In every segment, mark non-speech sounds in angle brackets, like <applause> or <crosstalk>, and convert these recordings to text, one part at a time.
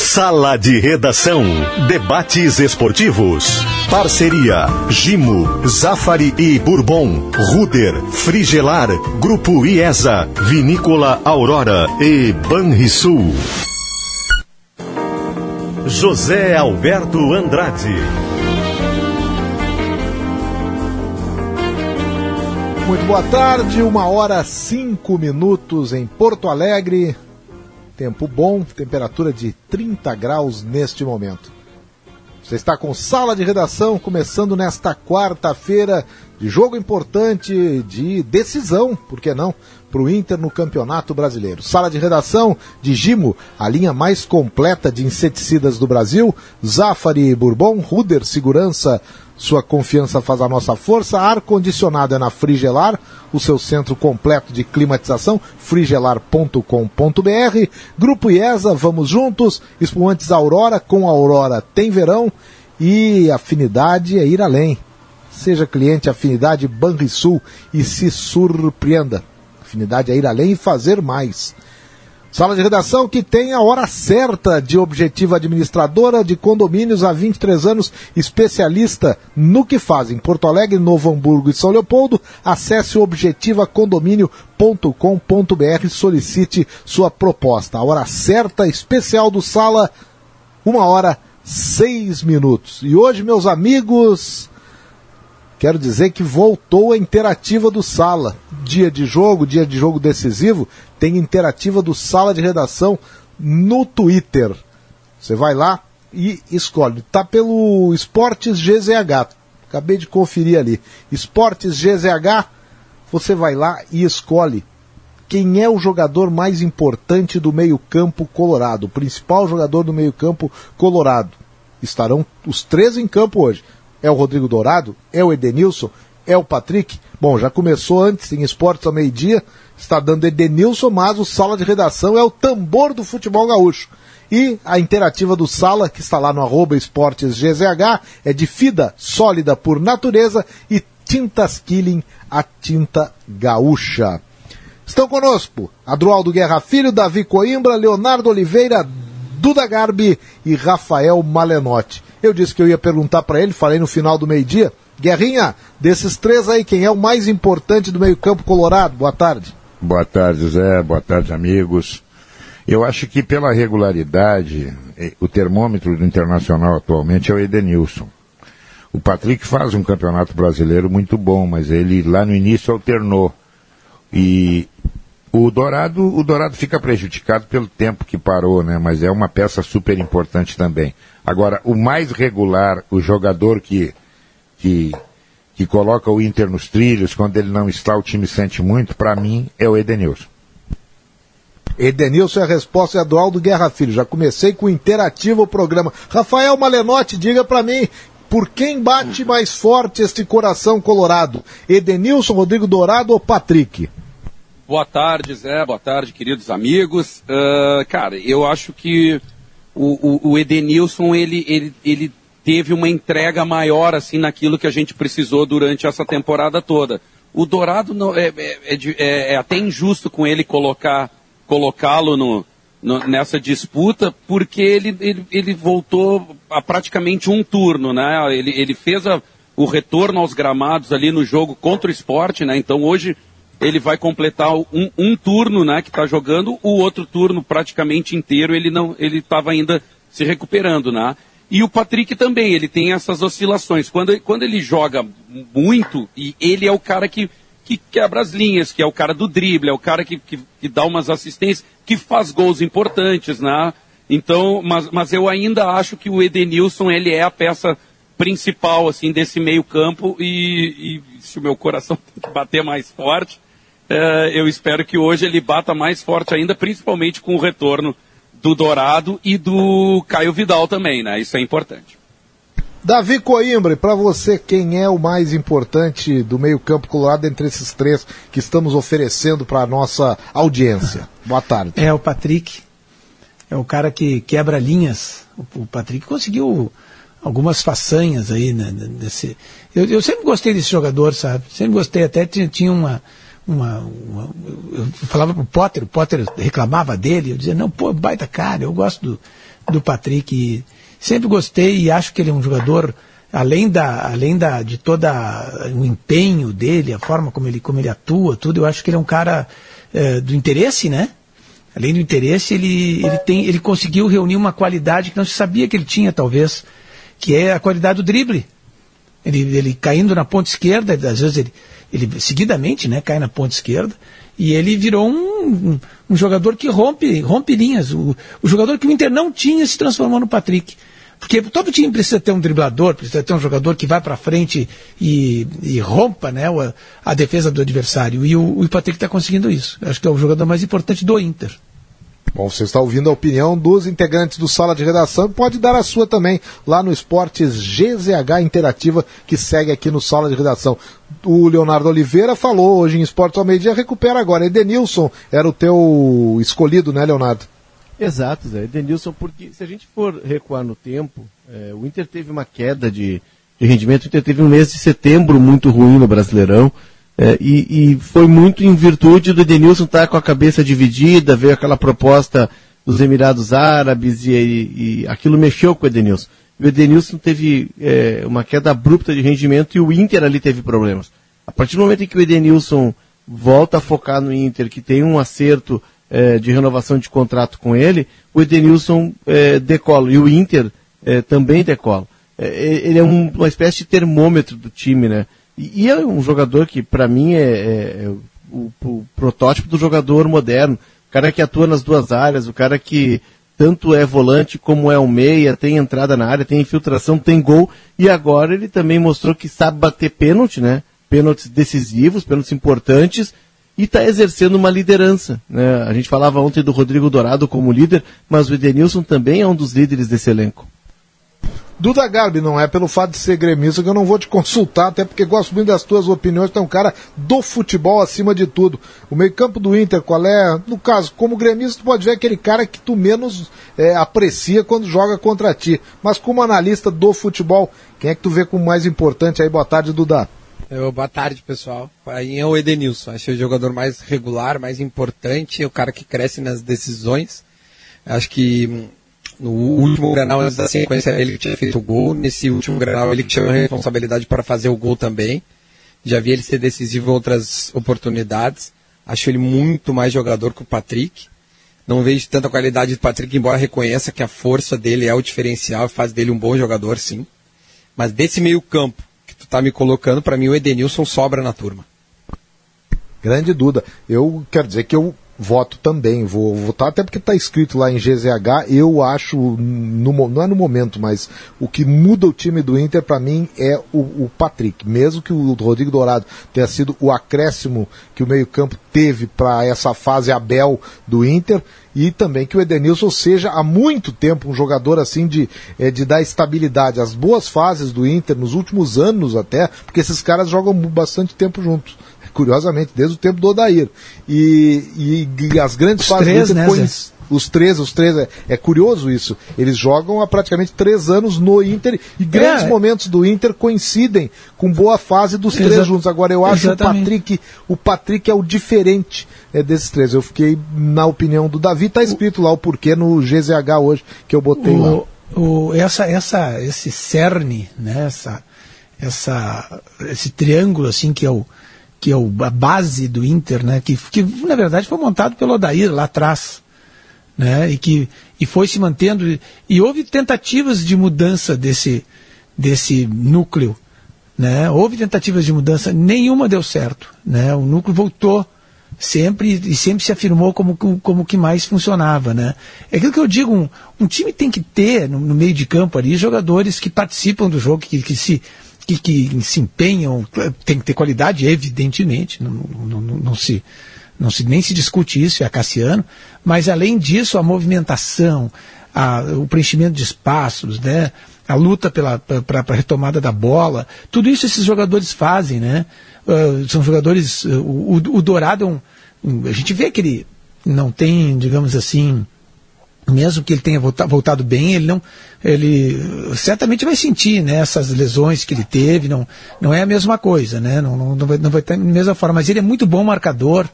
Sala de Redação. Debates esportivos. Parceria. Gimo, Zafari e Bourbon. Ruder, Frigelar, Grupo IESA, Vinícola Aurora e Banrisul. José Alberto Andrade. Muito boa tarde, uma hora cinco minutos em Porto Alegre. Tempo bom, temperatura de 30 graus neste momento. Você está com sala de redação começando nesta quarta-feira de jogo importante, de decisão, por que não, para o Inter no Campeonato Brasileiro. Sala de redação de Gimo, a linha mais completa de inseticidas do Brasil. Zafari Bourbon, Ruder Segurança sua confiança faz a nossa força. Ar-condicionado é na Frigelar, o seu centro completo de climatização, frigelar.com.br. Grupo IESA, vamos juntos. Espumantes Aurora, com Aurora tem verão. E afinidade é ir além. Seja cliente Afinidade Banrisul e se surpreenda. Afinidade é ir além e fazer mais. Sala de redação que tem a hora certa de objetiva administradora de condomínios há 23 anos, especialista no que fazem. Porto Alegre, Novo Hamburgo e São Leopoldo. Acesse objetivacondomínio.com.br e solicite sua proposta. A hora certa especial do Sala, uma hora seis minutos. E hoje, meus amigos, quero dizer que voltou a interativa do Sala. Dia de jogo, dia de jogo decisivo, tem interativa do Sala de Redação no Twitter. Você vai lá e escolhe. Tá pelo Esportes GZH. Acabei de conferir ali. Esportes GZH, você vai lá e escolhe quem é o jogador mais importante do meio-campo colorado, o principal jogador do meio-campo colorado. Estarão os três em campo hoje. É o Rodrigo Dourado? É o Edenilson? É o Patrick? Bom, já começou antes em esportes ao meio-dia, está dando Edenilson, mas o Sala de Redação é o tambor do futebol gaúcho. E a interativa do Sala, que está lá no arroba esportes GZH, é de fida sólida por natureza e tintas Killing, a tinta gaúcha. Estão conosco Adroaldo Guerra Filho, Davi Coimbra, Leonardo Oliveira, Duda Garbi e Rafael Malenotti. Eu disse que eu ia perguntar para ele, falei no final do meio-dia. Guerrinha, desses três aí, quem é o mais importante do meio-campo colorado? Boa tarde. Boa tarde, Zé. Boa tarde, amigos. Eu acho que pela regularidade, o termômetro do Internacional atualmente é o Edenilson. O Patrick faz um campeonato brasileiro muito bom, mas ele lá no início alternou. E o Dourado, o Dourado fica prejudicado pelo tempo que parou, né? Mas é uma peça super importante também. Agora, o mais regular, o jogador que, que, que coloca o Inter nos trilhos, quando ele não está, o time sente muito, para mim, é o Edenilson. Edenilson é a resposta é do Aldo Guerra Filho. Já comecei com interativo o programa. Rafael Malenotti, diga para mim, por quem bate mais forte este coração colorado? Edenilson, Rodrigo Dourado ou Patrick? Boa tarde, Zé. Boa tarde, queridos amigos. Uh, cara, eu acho que o, o, o Edenilson, ele, ele, ele teve uma entrega maior, assim, naquilo que a gente precisou durante essa temporada toda. O Dourado não, é, é, é, é até injusto com ele colocar colocá-lo no, no, nessa disputa, porque ele, ele, ele voltou a praticamente um turno, né? Ele, ele fez a, o retorno aos gramados ali no jogo contra o esporte, né? Então hoje ele vai completar um, um turno, né, que está jogando, o outro turno praticamente inteiro ele não, ele estava ainda se recuperando, né? E o Patrick também, ele tem essas oscilações. Quando, quando ele joga muito, e ele é o cara que, que quebra as linhas, que é o cara do drible, é o cara que, que, que dá umas assistências, que faz gols importantes, né? Então, mas, mas eu ainda acho que o Edenilson, ele é a peça principal, assim, desse meio campo e, e se o meu coração tem <laughs> que bater mais forte, eu espero que hoje ele bata mais forte ainda, principalmente com o retorno do Dourado e do Caio Vidal também, né? Isso é importante. Davi Coimbra, para você, quem é o mais importante do meio-campo colorado entre esses três que estamos oferecendo para a nossa audiência? Boa tarde. É o Patrick, é o cara que quebra linhas. O, Patrick conseguiu algumas façanhas aí, né? Desse... Eu, eu sempre gostei desse jogador, sabe? Sempre gostei, até tinha, tinha uma uma, uma, eu falava pro Potter, o Potter reclamava dele, eu dizia, não, pô, baita cara, eu gosto do, do Patrick, sempre gostei e acho que ele é um jogador, além da, além da, de toda o empenho dele, a forma como ele, como ele atua, tudo, eu acho que ele é um cara é, do interesse, né? Além do interesse, ele, ele, tem, ele conseguiu reunir uma qualidade que não se sabia que ele tinha, talvez, que é a qualidade do drible. Ele, ele caindo na ponta esquerda, às vezes ele, ele seguidamente né, cai na ponta esquerda, e ele virou um, um, um jogador que rompe, rompe linhas. O, o, jogador que o Inter não tinha se transformou no Patrick. Porque todo time precisa ter um driblador, precisa ter um jogador que vai para frente e, e, rompa né, a, a, defesa do adversário. E o, o Patrick está conseguindo isso. Acho que é o jogador mais importante do Inter. Bom, você está ouvindo a opinião dos integrantes do Sala de Redação pode dar a sua também lá no Esportes GZH Interativa, que segue aqui no Sala de Redação. O Leonardo Oliveira falou hoje em Esportes ao meio-dia, recupera agora. Edenilson era o teu escolhido, né, Leonardo? Exato, Zé. Edenilson, porque se a gente for recuar no tempo, é, o Inter teve uma queda de, de rendimento, o Inter teve um mês de setembro muito ruim no Brasileirão. É, e, e, foi muito em virtude do Edenilson estar com a cabeça dividida, veio aquela proposta dos Emirados Árabes e, e, e aquilo mexeu com o Edenilson. o Edenilson teve é, uma queda abrupta de rendimento e o Inter ali teve problemas. A partir do momento em que o Edenilson volta a focar no Inter, que tem um acerto é, de renovação de contrato com ele, o Edenilson é, decola e o Inter é, também decola. É, ele é um, uma espécie de termômetro do time, né? E, e é um jogador que, para mim, é, é, é o, o, protótipo do jogador moderno. O cara que atua nas duas áreas, o cara que tanto é volante como é um meia, tem entrada na área, tem infiltração, tem gol. E agora ele também mostrou que sabe bater pênalti, né? Pênaltis decisivos, pênaltis importantes e está exercendo uma liderança. Né? A gente falava ontem do Rodrigo Dourado como líder, mas o Edenilson também é um dos líderes desse elenco. Duda Garbi, não é pelo fato de ser gremista que eu não vou te consultar, até porque gosto muito das tuas opiniões, tu é um cara do futebol acima de tudo. O meio-campo do Inter, qual é? No caso, como gremista, tu pode ver aquele cara que tu menos é, aprecia quando joga contra ti. Mas como analista do futebol, quem é que tu vê como mais importante aí? Boa tarde, Duda. Eu, boa tarde, pessoal. Aí é o Edenilson. Que é o jogador mais regular, mais importante, é o cara que cresce nas decisões. Acho que hum, no último Granal, antes da sequência, ele tinha feito o gol. Nesse último Granal, ele tinha a responsabilidade para fazer o gol também. Já vi ele ser decisivo em outras oportunidades. Acho ele muito mais jogador que o Patrick. Não vejo tanta qualidade do Patrick, embora reconheça que a força dele é o diferencial faz dele um bom jogador, sim. Mas desse meio campo que tu tá me colocando, para mim o Edenilson sobra na turma. Grande Duda. Eu quero dizer que eu voto também. Vou votar até porque está escrito lá em GZH. Eu acho, no, não é no momento, mas o que muda o time do Inter para mim é o, o, Patrick. Mesmo que o Rodrigo Dourado tenha sido o acréscimo que o meio-campo teve para essa fase Abel do Inter. E também que o Edenilson seja há muito tempo um jogador assim de, é, de dar estabilidade. As boas fases do Inter, nos últimos anos até, porque esses caras jogam bastante tempo juntos curiosamente, desde o tempo do Odair. E, e, e as grandes os fases três, né, os três, os três, é, é, curioso isso. Eles jogam há praticamente três anos no Inter e grandes é. momentos do Inter coincidem com boa fase dos Exa três juntos. Agora eu acho Exatamente. o Patrick, o Patrick é o diferente é, desses três. Eu fiquei na opinião do Davi, tá escrito lá o porquê no GZH hoje que eu botei o, lá. O, essa, essa, esse cerne, né, essa, essa, esse triângulo assim que é o que é a base do Inter, né, que, que na verdade foi montado pelo Odair lá atrás, né, e que e foi se mantendo e houve tentativas de mudança desse desse núcleo, né, houve tentativas de mudança, nenhuma deu certo, né, o núcleo voltou sempre e sempre se afirmou como como que mais funcionava, né? É aquilo que eu digo, um, um time tem que ter no, no meio de campo ali jogadores que participam do jogo, que, que se que, que se empenham, tem que ter qualidade, evidentemente, não, não, não, não, se, não se nem se discute isso, é a Cassiano, mas além disso, a movimentação, a, o preenchimento de espaços, né? a luta pela para a retomada da bola, tudo isso esses jogadores fazem, né? Uh, são jogadores. Uh, o, o, Dourado é um, A gente vê que ele não tem, digamos assim, mesmo que ele tenha voltado bem, ele não, ele certamente vai sentir, né, essas lesões que ele teve, não, não é a mesma coisa, né, não, não, não, vai, não vai ter da mesma forma, mas ele é muito bom marcador,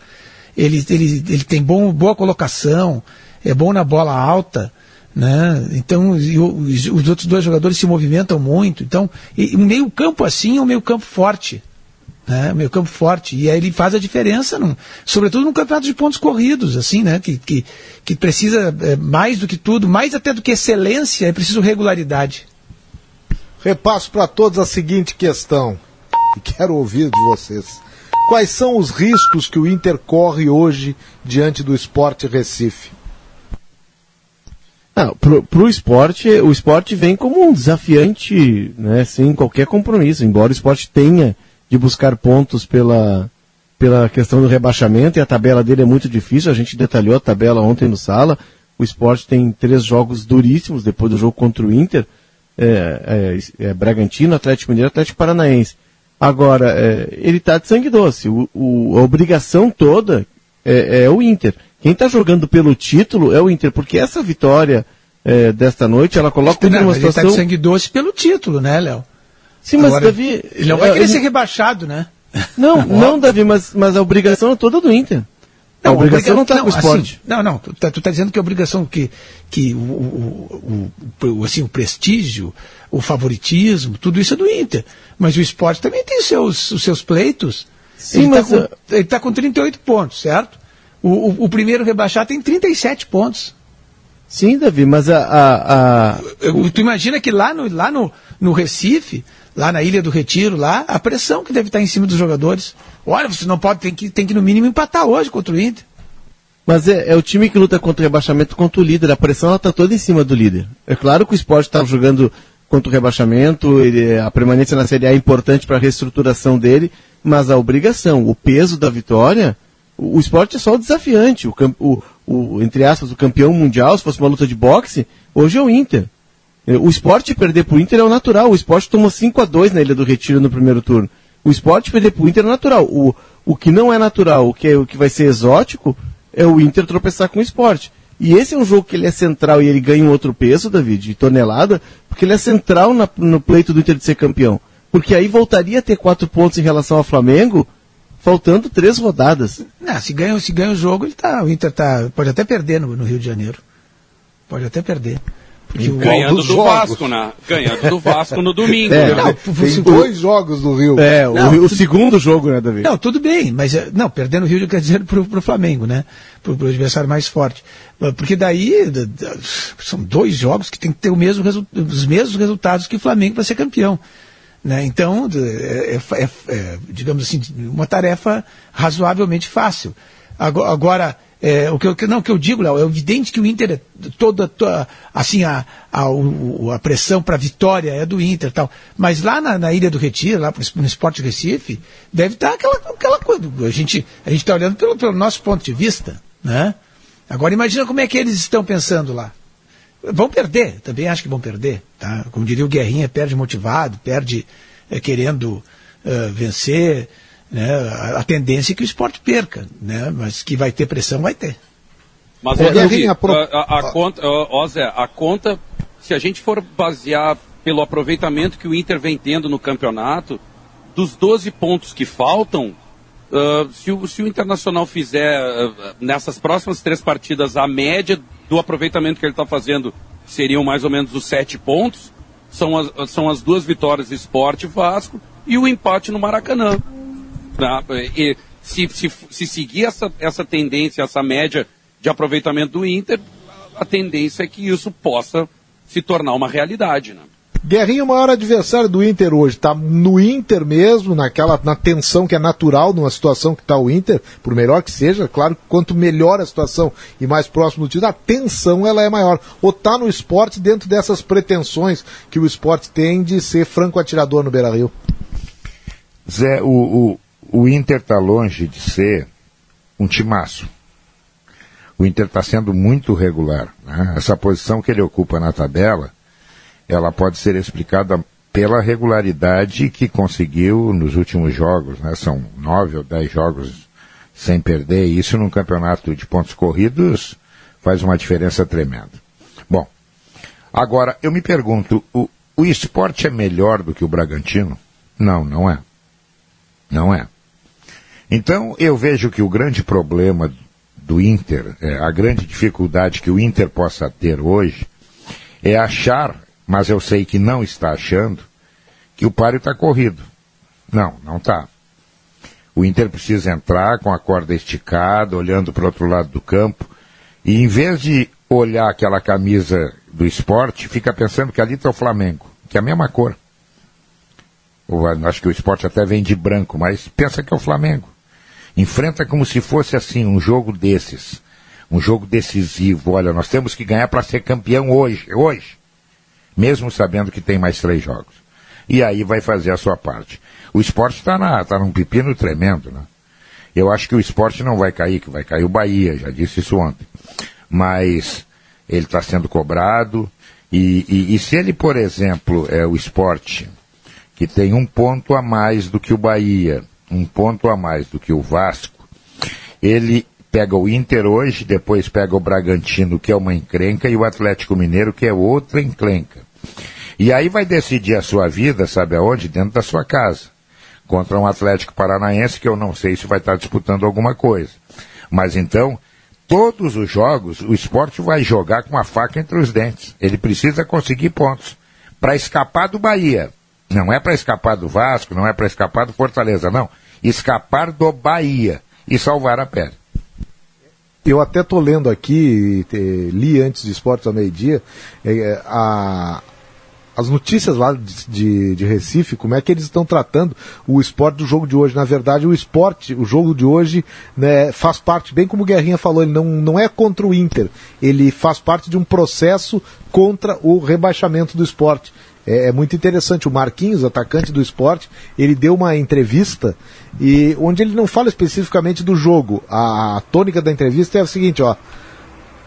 ele, ele, ele tem bom, boa colocação, é bom na bola alta, né, então os, os outros dois jogadores se movimentam muito, então, e, meio campo assim é um meio campo forte, né, meio campo forte, e aí ele faz a diferença, num, sobretudo num campeonato de pontos corridos, assim, né, que, que, que precisa é, mais do que tudo, mais até do que excelência, é preciso regularidade. Repasso para todos a seguinte questão, e quero ouvir de vocês. Quais são os riscos que o Inter corre hoje diante do esporte Recife? Não, pro, pro esporte, o esporte vem como um desafiante, né, sem qualquer compromisso, embora o esporte tenha de buscar pontos pela, pela questão do rebaixamento, e a tabela dele é muito difícil, a gente detalhou a tabela ontem no Sala, o esporte tem três jogos duríssimos depois do jogo contra o Inter, é, é, é Bragantino, Atlético Mineiro Atlético Paranaense. Agora, é, ele está de sangue doce, o, o, a obrigação toda é, é o Inter. Quem está jogando pelo título é o Inter, porque essa vitória é, desta noite, ela coloca o Inter numa situação... Ele está de sangue doce pelo título, né, Léo? Sim, mas Agora, Davi. Ele não vai querer ser rebaixado, né? <laughs> Não, não, Davi, mas, mas a obrigação é toda do Inter. Não, a obrigação não está com o esporte. Assim, não, não, tu está tá dizendo que a obrigação que, que o, o, o, assim, o prestígio, o favoritismo, tudo isso é do Inter. Mas o esporte também tem os seus, os seus pleitos. Sim, ele está com, ele tá com 38 pontos, certo? O, o, o primeiro rebaixado tem 37 pontos. Sim, Davi, mas a. a, a... Tu imagina que lá no, lá no, no Recife, lá na Ilha do Retiro, lá, a pressão que deve estar em cima dos jogadores. Olha, você não pode, tem que, tem que no mínimo empatar hoje contra o Inter. Mas é, é o time que luta contra o rebaixamento contra o líder. A pressão está toda em cima do líder. É claro que o esporte está jogando contra o rebaixamento, ele, a permanência na Série A é importante para a reestruturação dele, mas a obrigação, o peso da vitória, o, o esporte é só o desafiante. O, o, o, entre aspas, o campeão mundial, se fosse uma luta de boxe, hoje é o Inter. O esporte perder pro Inter é o natural. O esporte tomou 5 a 2 na Ilha do Retiro no primeiro turno. O esporte perder pro Inter é natural. O, o que não é natural, o que, é, o que vai ser exótico, é o Inter tropeçar com o esporte. E esse é um jogo que ele é central e ele ganha um outro peso, David, de tonelada, porque ele é central na, no pleito do Inter de ser campeão. Porque aí voltaria a ter quatro pontos em relação ao Flamengo, faltando três rodadas. Não, se ganha, se ganha o jogo, ele tá, o Inter tá, pode até perder no, no Rio de Janeiro. Pode até perder. Ganhando do jogos. Vasco, né? Ganhando do Vasco no domingo. É, né? não, tem dois jogos do Rio. É, o, o, segundo jogo, né, Davi? Não, tudo bem, mas eh, não, perdendo o Rio quer dizer pro, pro Flamengo, né? Pro, pro adversário mais forte. Porque daí são dois jogos que tem que ter o mesmo os mesmos resultados que o Flamengo para ser campeão. Né? Então, é, é, é, é, digamos assim, uma tarefa razoavelmente fácil. Agora, agora é, o que eu, não, o que eu digo, Léo, é evidente que o Inter, é toda, toda assim, a, a, a pressão para vitória é do Inter tal. Mas lá na, na, Ilha do Retiro, lá no Esporte Recife, deve estar aquela, aquela coisa. A gente a está olhando pelo, pelo nosso ponto de vista. Né? Agora imagina como é que eles estão pensando lá. Vão perder, também acho que vão perder. Tá? Como diria o Guerrinha, perde motivado, perde é, querendo uh, vencer. Né? A, a, tendência é que o esporte perca, né? mas que vai ter pressão, vai ter. Mas, é, Davi, a, a, a, conta, ó, Zé, a conta, se a gente for basear pelo aproveitamento que o Inter vem tendo no campeonato, dos 12 pontos que faltam, uh, se, o, se, o, Internacional fizer uh, nessas próximas três partidas a média do aproveitamento que ele está fazendo seriam mais ou menos os sete pontos, são as, são as duas vitórias Esporte Vasco e o empate no Maracanã. Tá? E se, se, se seguir essa, essa tendência, essa média de aproveitamento do Inter, a tendência é que isso possa se tornar uma realidade. Né? Guerrinho, o maior adversário do Inter hoje, está no Inter mesmo, naquela na tensão que é natural numa situação que está o Inter, por melhor que seja, claro, quanto melhor a situação e mais próximo do título, a tensão ela é maior. Ou está no esporte dentro dessas pretensões que o esporte tem de ser franco atirador no Beira Rio? Zé, o, o, o Inter está longe de ser um timaço. O Inter está sendo muito regular. Né? Essa posição que ele ocupa na tabela, ela pode ser explicada pela regularidade que conseguiu nos últimos jogos. Né? São nove ou dez jogos sem perder. Isso num campeonato de pontos corridos faz uma diferença tremenda. Bom, agora eu me pergunto, o, o esporte é melhor do que o Bragantino? Não, não é. Não é. Então eu vejo que o grande problema do Inter, é, a grande dificuldade que o Inter possa ter hoje, é achar, mas eu sei que não está achando, que o páreo está corrido. Não, não está. O Inter precisa entrar com a corda esticada, olhando para o outro lado do campo, e em vez de olhar aquela camisa do esporte, fica pensando que ali está o Flamengo, que é a mesma cor. Acho que o esporte até vem de branco, mas pensa que é o Flamengo. Enfrenta como se fosse assim, um jogo desses. Um jogo decisivo. Olha, nós temos que ganhar para ser campeão hoje, hoje. Mesmo sabendo que tem mais três jogos. E aí vai fazer a sua parte. O esporte está tá num pepino tremendo, né? Eu acho que o esporte não vai cair, que vai cair o Bahia, já disse isso ontem. Mas ele está sendo cobrado. E, e, e, se ele, por exemplo, é o esporte, que tem um ponto a mais do que o Bahia, um ponto a mais do que o Vasco, ele pega o Inter hoje, depois pega o Bragantino, que é uma encrenca, e o Atlético Mineiro, que é outra encrenca. E aí vai decidir a sua vida, sabe aonde? Dentro da sua casa. Contra um Atlético Paranaense, que eu não sei se vai estar disputando alguma coisa. Mas então, todos os jogos, o esporte vai jogar com a faca entre os dentes. Ele precisa conseguir pontos. Para escapar do Bahia. Não é para escapar do Vasco, não é para escapar do Fortaleza, não. Escapar do Bahia e salvar a pele. Eu até estou lendo aqui, li antes de Esportes ao meio-dia, é, a, as notícias lá de, de, de, Recife, como é que eles estão tratando o esporte do jogo de hoje. Na verdade, o esporte, o jogo de hoje, né, faz parte, bem como o Guerrinha falou, ele não, não é contra o Inter, ele faz parte de um processo contra o rebaixamento do esporte. É, é, muito interessante. O Marquinhos, atacante do esporte, ele deu uma entrevista e onde ele não fala especificamente do jogo. A, a tônica da entrevista é a seguinte, ó.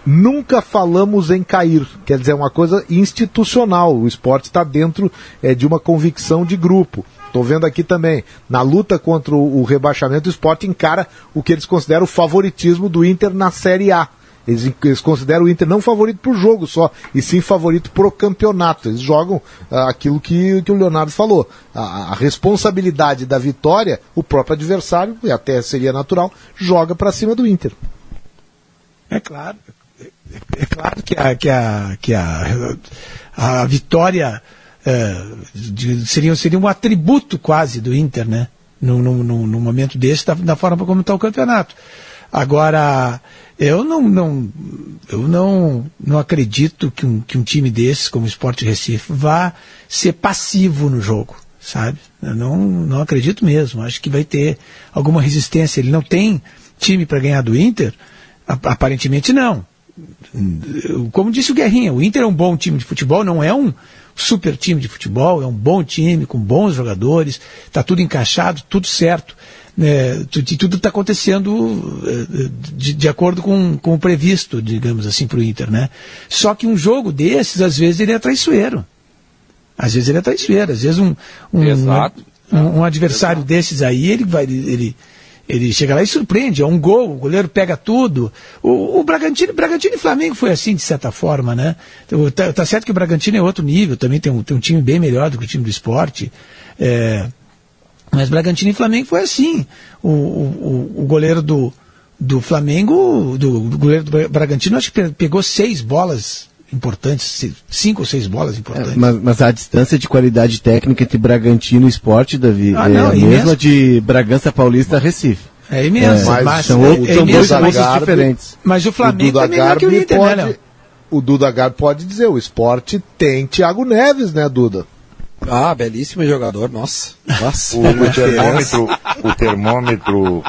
Nunca falamos em cair, quer dizer, é uma coisa institucional. O esporte está dentro é, de uma convicção de grupo. Estou vendo aqui também, na luta contra o, rebaixamento, o esporte encara o que eles consideram o favoritismo do Inter na Série A. Eles, eles consideram o Inter não favorito para o jogo só, e sim favorito para o campeonato. Eles jogam ah, aquilo que, que o Leonardo falou. A, a, responsabilidade da vitória, o próprio adversário, e até seria natural, joga para cima do Inter. É claro. É, é claro que a, que a, que a, a vitória é, de, seria, seria um atributo quase do Inter, né? No, no, no momento desse, da, da forma como está o campeonato. Agora, eu não, não, eu não, não acredito que um, que um time desse, como o Sport Recife, vá ser passivo no jogo, sabe? Eu não, não acredito mesmo. Acho que vai ter alguma resistência. Ele não tem time para ganhar do Inter? Aparentemente não. Como disse o Guerrinha, o Inter é um bom time de futebol, não é um super time de futebol, é um bom time, com bons jogadores, está tudo encaixado, tudo certo é, tudo está acontecendo é, de, de, acordo com, com o previsto, digamos assim, para o Inter, né? Só que um jogo desses, às vezes, ele é traiçoeiro. Às vezes ele é traiçoeiro, às vezes um, um, um, um adversário Exato. desses aí, ele vai, ele, ele chega lá e surpreende, é um gol, o goleiro pega tudo. O, o Bragantino, Bragantino e Flamengo foi assim, de certa forma, né? Tá, tá, certo que o Bragantino é outro nível, também tem um, tem um time bem melhor do que o time do esporte. É, mas Bragantino e Flamengo foi assim. O, o, o goleiro do, do Flamengo, do, do, goleiro do Bragantino, acho que pegou seis bolas importantes, cinco ou seis bolas importantes. É, mas, mas, a distância de qualidade técnica entre Bragantino e Esporte, Davi, ah, é não, a mesma de Bragança Paulista a Recife. É imenso. É, mas, são, é, são dois pontos diferentes. Mas o Flamengo o é melhor que o Inter, né, pode, né, O Duda Garbi pode dizer, o esporte tem Thiago Neves, né, Duda? Ah, belíssimo jogador, nossa. nossa. O, o, termômetro, o termômetro.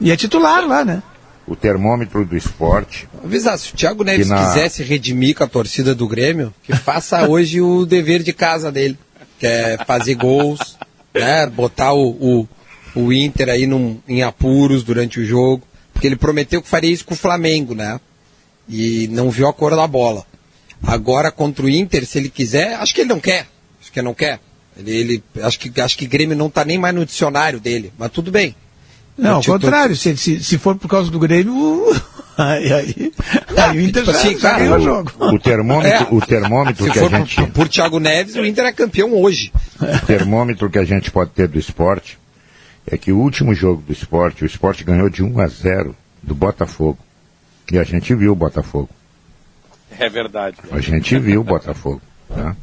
E é titular lá, né? O termômetro do esporte. Avisar, se o Thiago Neves na... quisesse redimir com a torcida do Grêmio, que faça <laughs> hoje o dever de casa dele. Que é fazer gols, né? Botar o, o, o Inter aí num, em apuros durante o jogo. Porque ele prometeu que faria isso com o Flamengo, né? E não viu a cor da bola. Agora contra o Inter, se ele quiser, acho que ele não quer que não quer. Ele, ele acho que acho que Grêmio não está nem mais no dicionário dele, mas tudo bem. Não, ao contrário, se, se, se for por causa do Grêmio, <laughs> aí, aí, Aí o Inter Tipo já, assim, já cara, ganhou o jogo. O termômetro, É. o termômetro Se que a gente, por, por Thiago Neves, o Inter é campeão hoje. o termômetro que a gente pode ter do esporte é que o último jogo do esporte, o esporte ganhou de 1 a 0 do Botafogo. E a gente viu o Botafogo. É verdade. A gente viu o Botafogo. Tá?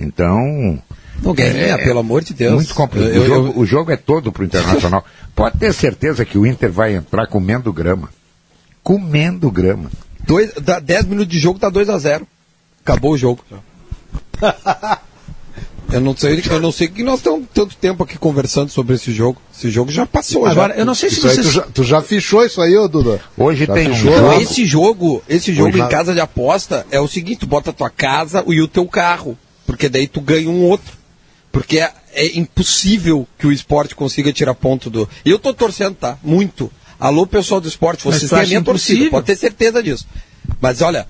Então, Não, Guerrinha, pelo amor de Deus. muito complicado. Eu- o, eu- jogo, o jogo é todo pro Internacional. <laughs> Pode ter certeza que o Inter vai entrar comendo grama. Comendo grama. Dois, dá 10 minutos de jogo, tá 2 a 0 Acabou o jogo. <laughs> eu não sei, eu não sei que nós estamos tanto tempo aqui conversando sobre esse jogo. Esse jogo já passou. Agora, já. eu não sei se Isso aí tu vocês. já, tu já fichou isso aí, ô Duda? Hoje Já tem um fechou? jogo. Esse jogo, esse jogo Hoje- em casa de aposta é o seguinte, tu bota a tua casa e o teu carro, porque daí tu ganha um outro. Porque é, é impossível que o esporte consiga tirar ponto do. E eu tô torcendo, tá? Muito. Alô, pessoal do esporte, vocês têm a minha torcida, impossível? pode ter certeza disso. Mas olha,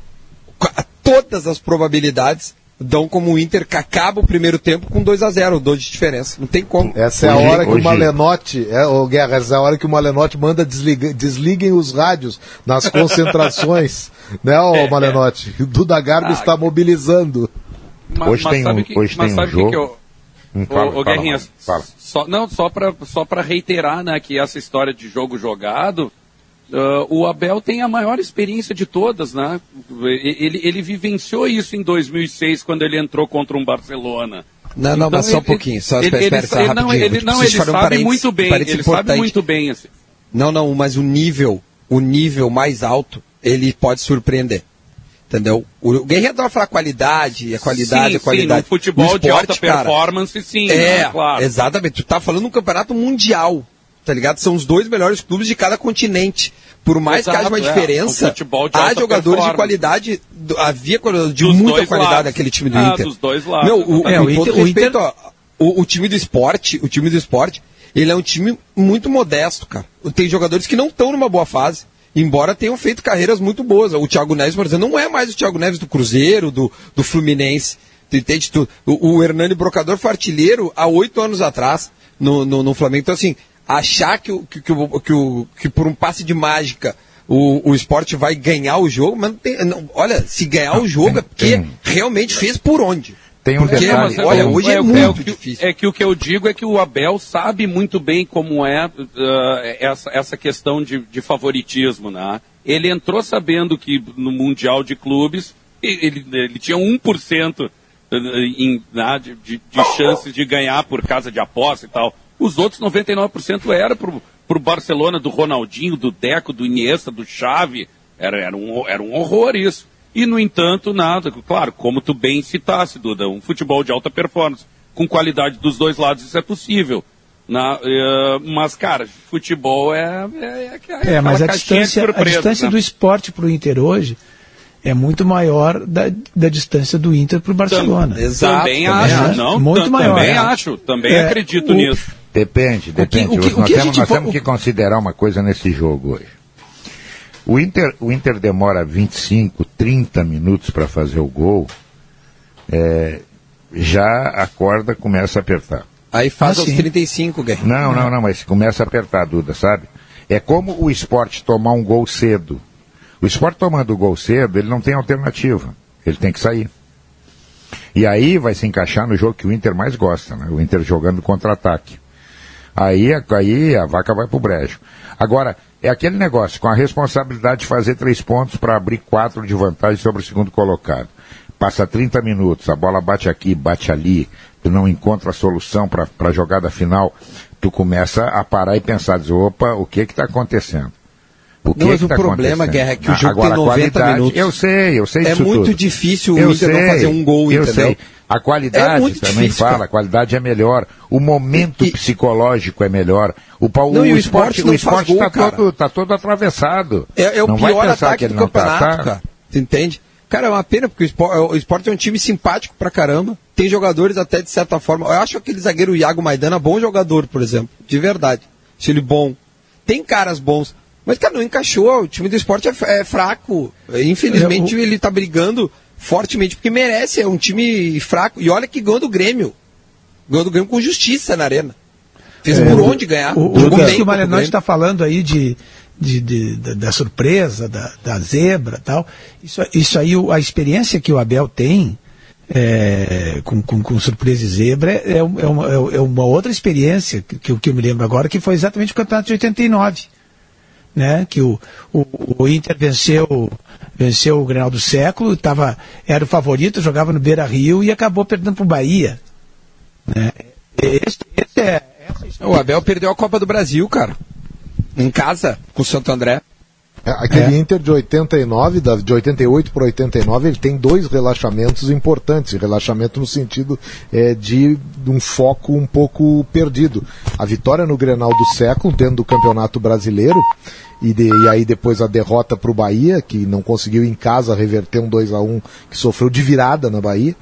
todas as probabilidades dão como o Inter que acaba o primeiro tempo com 2 a 0 dois de diferença. Não tem como. Essa é Hoje- a hora que hoje- o Malenote, é, ô Guerra, essa é a hora que o Malenote manda desliga, desliguem os rádios nas <laughs> concentrações, né, ô É, Malenote? O Duda Garbi Ah, está mobilizando. Mas, Hoje mas tem sabe um- que, hoje mas tem um sabe o que jogo. que eu, Hum, fala, ô, fala, Guerrinha, fala. só, não, só para só pra reiterar né, que essa história de jogo jogado, ah, o Abel tem a maior experiência de todas, né? Ele, ele vivenciou isso em 2006, quando ele entrou contra um Barcelona. Não, não, mas só um pouquinho, só ele, espera, ele, espera, só ele- não, ele, não, ele um sabe parênteses- muito bem, ele sabe importante. muito bem. Assim. Não, não, mas o nível, o nível mais alto, ele pode surpreender. Entendeu? O Guerreiro adora falar qualidade, a qualidade, sim, a qualidade. Sim, no futebol No de esporte, alta cara, performance, sim, É, né, claro. exatamente. Tu tá falando de um campeonato mundial, tá ligado? São os dois melhores clubes de cada continente. Por mais que haja uma Exato, é. diferença, futebol de há jogadores de qualidade, havia de Dos muita qualidade lados. naquele time do Ah, Inter. dos dois lados. Meu, o, É, com o Inter- o respeito, Inter- ó, o, o time do esporte, o time do esporte, ele é um time muito modesto, cara. Tem jogadores que não estão numa boa fase, embora tenham feito carreiras muito boas. O Thiago Neves, por exemplo, não é mais o Thiago Neves do Cruzeiro, do, do Fluminense. Tu entende? Tu, o, o Hernani Brocador foi artilheiro há oito anos atrás no, no, no Flamengo. Então, assim, achar que, o- que, que, o- que, o- que por um passe de mágica o, o esporte vai ganhar o jogo, mas não tem. não- olha, se ganhar o jogo é porque realmente fez por onde. Tem um Porque, detalhe. olha, hoje é o- muito o que- difícil. É que o que eu digo é que o Abel sabe muito bem como é ah, essa, essa questão de, de favoritismo, né? Ele entrou sabendo que no Mundial de Clubes ele, ele tinha 1% em, né, de, de, de chances de ganhar por causa de aposta e tal. Os outros 99% era pro, pro Barcelona do Ronaldinho, do Deco, do Iniesta, do Xavi. Era, era, um, era um horror isso. E, no entanto, nada. Claro, como tu bem citasse, Duda, um futebol de alta performance, com qualidade dos dois lados, isso é possível. Na, eh, mas, cara, futebol é. É, é, É, mas a distância, a distância né? do esporte para o Inter hoje é muito maior da, da distância do Inter para o Barcelona. Exato, também também acho, acho. não? Muito maior. Também É. acho, também É, acredito o- nisso. Depende, depende. o que- o nós que a temos, nós temos que considerar uma coisa nesse jogo hoje. O Inter, o Inter demora 25, 30 minutos para fazer o gol, é, já a corda começa a apertar. Aí faz Ah, aos sim. 35, Guerreiro. Não, não, não, mas começa a apertar, Duda, sabe? É como o esporte tomar um gol cedo. O esporte tomando o gol cedo, ele não tem alternativa. Ele tem que sair. E aí vai se encaixar no jogo que o Inter mais gosta, né? O Inter jogando contra-ataque. Aí, a- aí a vaca vai pro brejo. Agora, é aquele negócio, com a responsabilidade de fazer três pontos para abrir quatro de vantagem sobre o segundo colocado. Passa 30 minutos, a bola bate aqui, bate ali, tu não encontra a solução para a jogada final, tu começa a parar e pensar, dizer, opa, o que está acontecendo? O Não, mas que o tá problema? Guerra, é que o Ah, jogo agora, tem a 90 qualidade- minutos. Eu sei, eu sei É muito tudo. difícil o eu Inter não sei, fazer um gol, eu entendeu? Sei. A qualidade É também difícil, fala, a qualidade é melhor, o momento E- psicológico é melhor. O, pa- Não, o o esporte, esporte o não esporte tá cara. todo, tá todo atravessado. É, é o não pior ataque do não tá, campeonato, tá? cara. Tu entende? Cara, é uma pena, porque o espor- o esporte é um time simpático pra caramba. Tem jogadores até de certa forma. Eu acho aquele zagueiro Iago Maidana bom jogador, por exemplo. De verdade. Acho ele bom. Tem caras bons. Mas, cara, não encaixou. O time do esporte é, é fraco. Infelizmente, É, ele tá brigando fortemente porque merece. É um time fraco. E olha que ganhou do Grêmio. Ganhou do Grêmio com justiça na arena. Fez por onde ganhar. O, o, bem que o Malenotti está falando aí de, de, de, da, da, surpresa, da, da zebra tal. Isso, isso aí, a experiência que o Abel tem é, com, com, com, surpresa e zebra é, é, uma, é uma outra experiência que, que, eu me lembro agora, que foi exatamente o campeonato de 89. Né, que o, o, o Inter venceu, venceu o Grenal do século, tava, era o favorito, jogava no Beira Rio e acabou perdendo para o Bahia. Né? Esse, esse é, o Abel perdeu a Copa do Brasil, cara. Em casa, com o Santo André. É, aquele é. Inter de 89, de 88 para 89, ele tem dois relaxamentos importantes. Relaxamento no sentido é, de, de um foco um pouco perdido. A vitória no Grenal do século, dentro do Campeonato Brasileiro, e, de, e, aí depois a derrota para o Bahia, que não conseguiu em casa reverter um 2 a 1 que sofreu de virada na Bahia.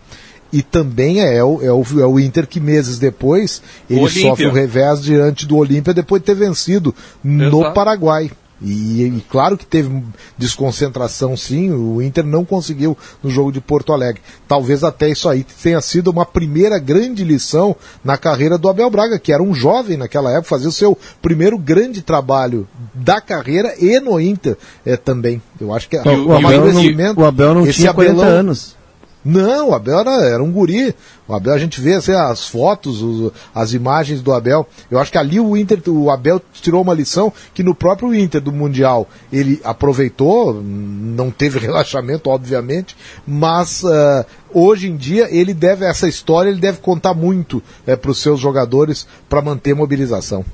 E também é, é o, é, o, é o Inter que meses depois ele sofre o revés diante do Olímpia depois de ter vencido Exato. no Paraguai. E, e, claro que teve desconcentração sim, o Inter não conseguiu no jogo de Porto Alegre. Talvez até isso aí tenha sido uma primeira grande lição na carreira do Abel Braga, que era um jovem naquela época, fazia o seu primeiro grande trabalho da carreira e no Inter é, também. Eu acho que é, o, o, Abel não, o Abel não tinha 40 Abelão, anos. Não, o Abel era, era, um guri. O Abel, a gente vê assim, as fotos, os, as imagens do Abel. Eu acho que ali o Inter, o Abel tirou uma lição que no próprio Inter do Mundial ele aproveitou, não teve <laughs> relaxamento, obviamente, mas uh, hoje em dia ele deve, essa história, ele deve contar muito é, para os seus jogadores para manter mobilização.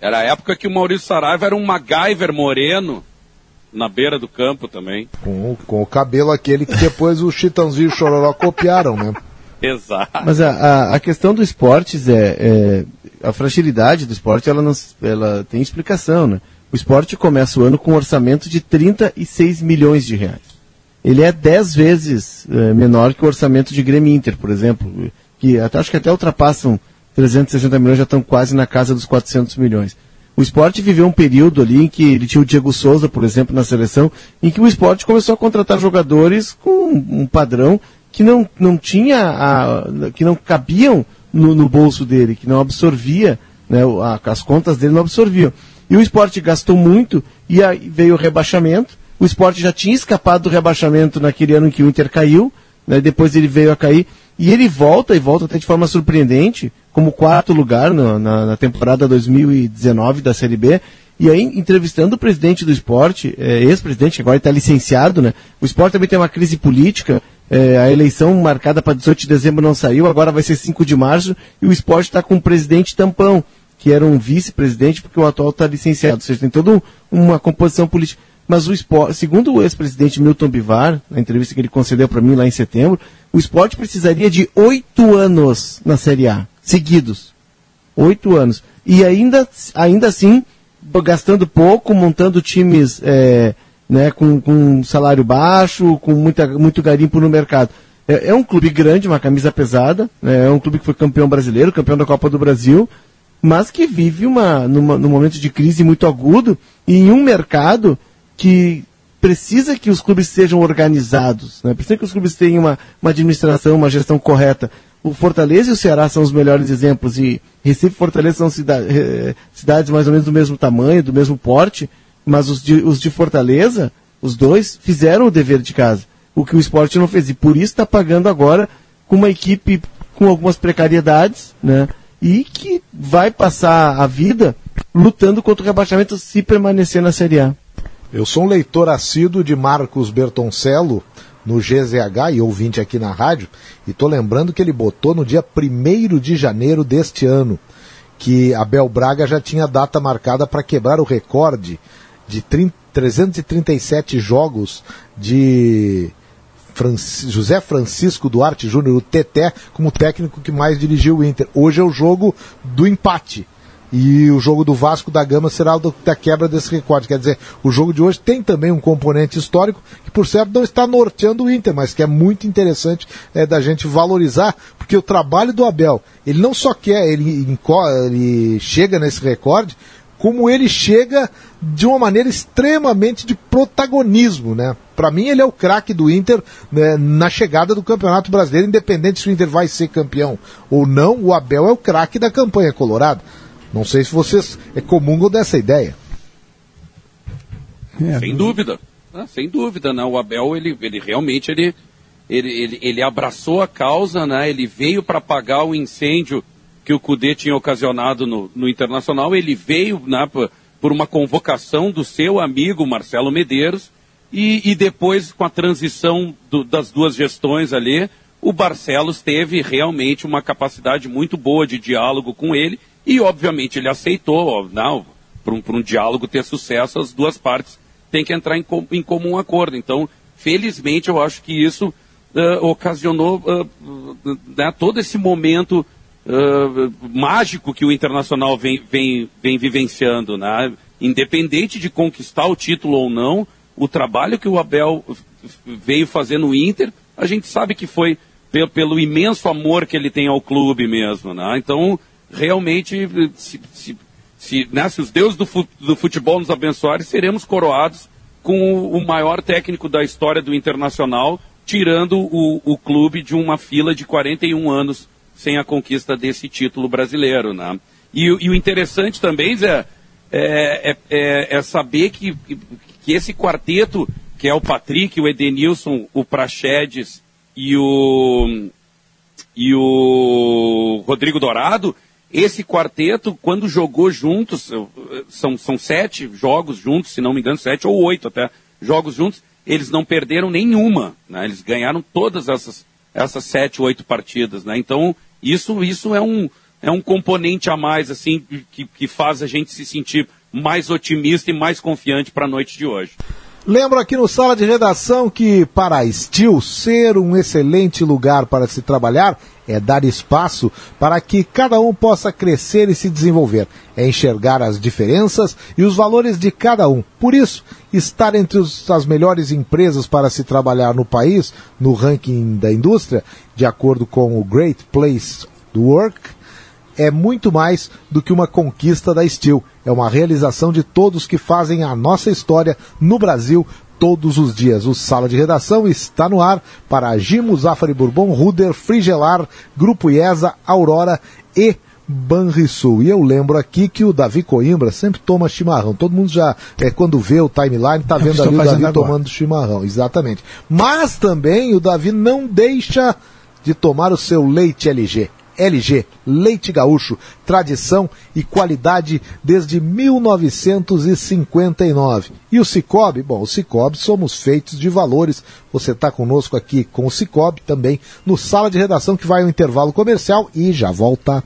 Era a época que o Maurício Saraiva era um MacGyver moreno na beira do campo também. Com, com o cabelo aquele que depois o Chitãozinho e o Chororó copiaram, né? Exato. Mas a, a, a, questão do esportes é, é, a fragilidade do esporte ela, não, ela tem explicação, né? O esporte começa o ano com um orçamento de 36 milhões de reais. Ele é 10 vezes é, menor que o orçamento de Grêmio Inter, por exemplo, que até, acho que até ultrapassam 360 milhões, já estão quase na casa dos 400 milhões. O esporte viveu um período ali em que ele tinha o Diego Souza, por exemplo, na seleção, em que o esporte começou a contratar jogadores com um padrão que não, não tinha, a, que não cabiam no, no bolso dele, que não absorvia, né, a, as contas dele não absorviam. E o esporte gastou muito e aí veio o rebaixamento. O esporte já tinha escapado do rebaixamento naquele ano em que o Inter caiu, né, depois ele veio a cair. E ele volta, e volta até de forma surpreendente, como quarto lugar no, na, na, temporada 2019 da Série B. E aí, entrevistando o presidente do esporte, é, ex-presidente, agora está licenciado, né? O esporte também tem uma crise política. É, a eleição marcada para 18 de dezembro não saiu, agora vai ser 5 de março, e o esporte está com o presidente tampão, que era um vice-presidente, porque o atual está licenciado. Ou seja, tem toda uma composição política. Mas o esporte, segundo o ex-presidente Milton Bivar, na entrevista que ele concedeu para mim lá em setembro, o esporte precisaria de oito anos na Série A, seguidos. Oito anos. E ainda, ainda assim, gastando pouco, montando times é, né, com, com salário baixo, com muita, muito garimpo no mercado. É, é um clube grande, uma camisa pesada, né, é um clube que foi campeão brasileiro, campeão da Copa do Brasil, mas que vive uma, numa, num momento de crise muito agudo e em um mercado que precisa que os clubes sejam organizados, né? precisa que os clubes tenham uma, uma administração, uma gestão correta. O Fortaleza e o Ceará são os melhores exemplos, e Recife e Fortaleza são cida cidades mais ou menos do mesmo tamanho, do mesmo porte, mas os de, os de Fortaleza, os dois, fizeram o dever de casa, o que o esporte não fez, e por isso está pagando agora com uma equipe com algumas precariedades, né? e que vai passar a vida lutando contra o rebaixamento se permanecer na Série A. Eu sou um leitor assíduo de Marcos Bertoncello no GZH e ouvinte aqui na rádio, e estou lembrando que ele botou no dia 1 de janeiro deste ano que Abel Braga já tinha data marcada para quebrar o recorde de 30, 337 jogos de José Francisco Duarte Júnior, o Teté, como técnico que mais dirigiu o Inter. Hoje é o jogo do empate. E o jogo do Vasco da Gama será o da quebra desse recorde. Quer dizer, o jogo de hoje tem também um componente histórico que, por certo, não está norteando o Inter, mas que é muito interessante é, da gente valorizar, porque o trabalho do Abel, ele não só quer, ele, ele chega nesse recorde, como ele chega de uma maneira extremamente de protagonismo, né? Para mim ele é o craque do Inter né, na chegada do Campeonato Brasileiro, independente se o Inter vai ser campeão ou não, o Abel é o craque da campanha colorado. Não sei se vocês é comungam dessa ideia. É, sem dúvida. Ah, sem dúvida, né? O Abel, ele, ele realmente, ele, ele, ele, ele abraçou a causa, né? Ele veio para apagar o incêndio que o Cudê tinha ocasionado no, no Internacional. Ele veio, né, por, por uma convocação do seu amigo Marcelo Medeiros e, e depois, com a transição do, das duas gestões ali, o Barcelos teve realmente uma capacidade muito boa de diálogo com ele e, obviamente, ele aceitou. Não, para um, um diálogo ter sucesso, as duas partes têm que entrar em, em comum acordo. Então, felizmente, eu acho que isso uh, ocasionou uh, né, todo esse momento uh, mágico que o Internacional vem, vem, vem vivenciando. Né? Independente de conquistar o título ou não, o trabalho que o Abel veio fazer no Inter, a gente sabe que foi pelo, pelo imenso amor que ele tem ao clube mesmo. Né? Então, realmente, se, se, se, né, se os deuses do, do futebol nos abençoarem, seremos coroados com o, o maior técnico da história do Internacional, tirando o, o clube de uma fila de 41 anos sem a conquista desse título brasileiro. Né? E, e o interessante também, Zé, é, é, é, é saber que, que esse quarteto, que é o Patrick, o Edenilson, o Praxedes e o, e o Rodrigo Dourado, esse quarteto, quando jogou juntos, são, são sete jogos juntos, se não me engano, sete ou oito até jogos juntos, eles não perderam nenhuma. Né? Eles ganharam todas essas, essas sete, oito partidas. Né? Então, isso, isso é, um, é um componente a mais, assim, que, que faz a gente se sentir mais otimista e mais confiante para a noite de hoje. Lembro aqui no sala de redação que para a Steel ser um excelente lugar para se trabalhar é dar espaço para que cada um possa crescer e se desenvolver, é enxergar as diferenças e os valores de cada um. Por isso, estar entre os, as melhores empresas para se trabalhar no país, no ranking da indústria, de acordo com o Great Place to Work, é muito mais do que uma conquista da Steel. É uma realização de todos que fazem a nossa história no Brasil todos os dias. O Sala de Redação está no ar para Gimo, Zafari Bourbon, Ruder, Frigelar, Grupo IESA, Aurora e Banrisul. E eu lembro aqui que o Davi Coimbra sempre toma chimarrão. Todo mundo já, é, quando vê o timeline, tá vendo ali o Davi agora. tomando chimarrão. Exatamente. Mas também o Davi não deixa de tomar o seu leite LG. LG, leite gaúcho, tradição e qualidade desde 1959. E o Cicobi, bom, o Cicobi somos feitos de valores. Você está conosco aqui com o Cicobi também no sala de redação que vai ao intervalo comercial e já volta.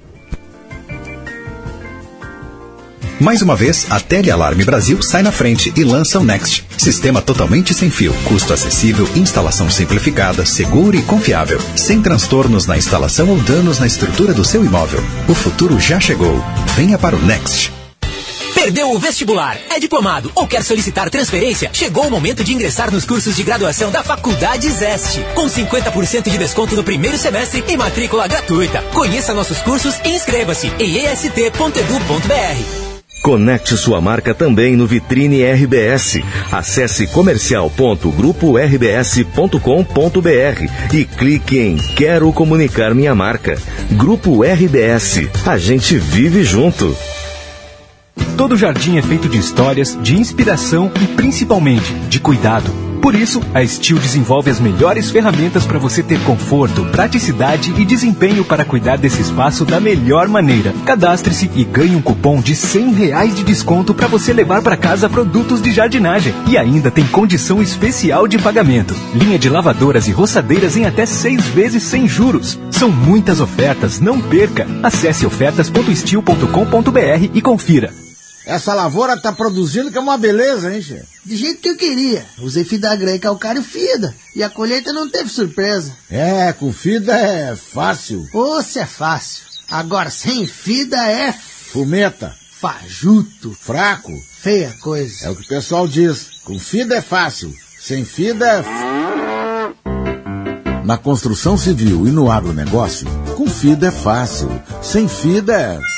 Mais uma vez, a Telealarme Brasil sai na frente e lança o Next. Sistema totalmente sem fio, custo acessível, instalação simplificada, seguro e confiável. Sem transtornos na instalação ou danos na estrutura do seu imóvel. O futuro já chegou. Venha para o Next. Perdeu o vestibular, é diplomado ou quer solicitar transferência? Chegou o momento de ingressar nos cursos de graduação da Faculdade Zeste. Com 50% de desconto no primeiro semestre e matrícula gratuita. Conheça nossos cursos e inscreva-se em est.edu.br. Conecte sua marca também no Vitrine RBS. Acesse comercial.grupo-rbs.com.br e clique em Quero comunicar minha marca. Grupo RBS. A gente vive junto. Todo jardim é feito de histórias, de inspiração e principalmente de cuidado. Por isso, a Steel desenvolve as melhores ferramentas para você ter conforto, praticidade e desempenho para cuidar desse espaço da melhor maneira. Cadastre-se e ganhe um cupom de 100 reais de desconto para você levar para casa produtos de jardinagem. E ainda tem condição especial de pagamento. Linha de lavadoras e roçadeiras em até seis vezes sem juros. São muitas ofertas, não perca. Acesse ofertas.steel.com.br e confira. Essa lavoura tá produzindo que é uma beleza, hein, chefe? De jeito que eu queria. Usei Fidagrã e calcário Fida. E a colheita não teve surpresa. É, com Fida é fácil. Ou se é fácil. Agora, sem Fida é... Fumeta. Fajuto. Fraco. Feia coisa. É o que o pessoal diz. Com Fida é fácil. Sem Fida é... Na construção civil e no agronegócio, com Fida é fácil. Sem Fida é...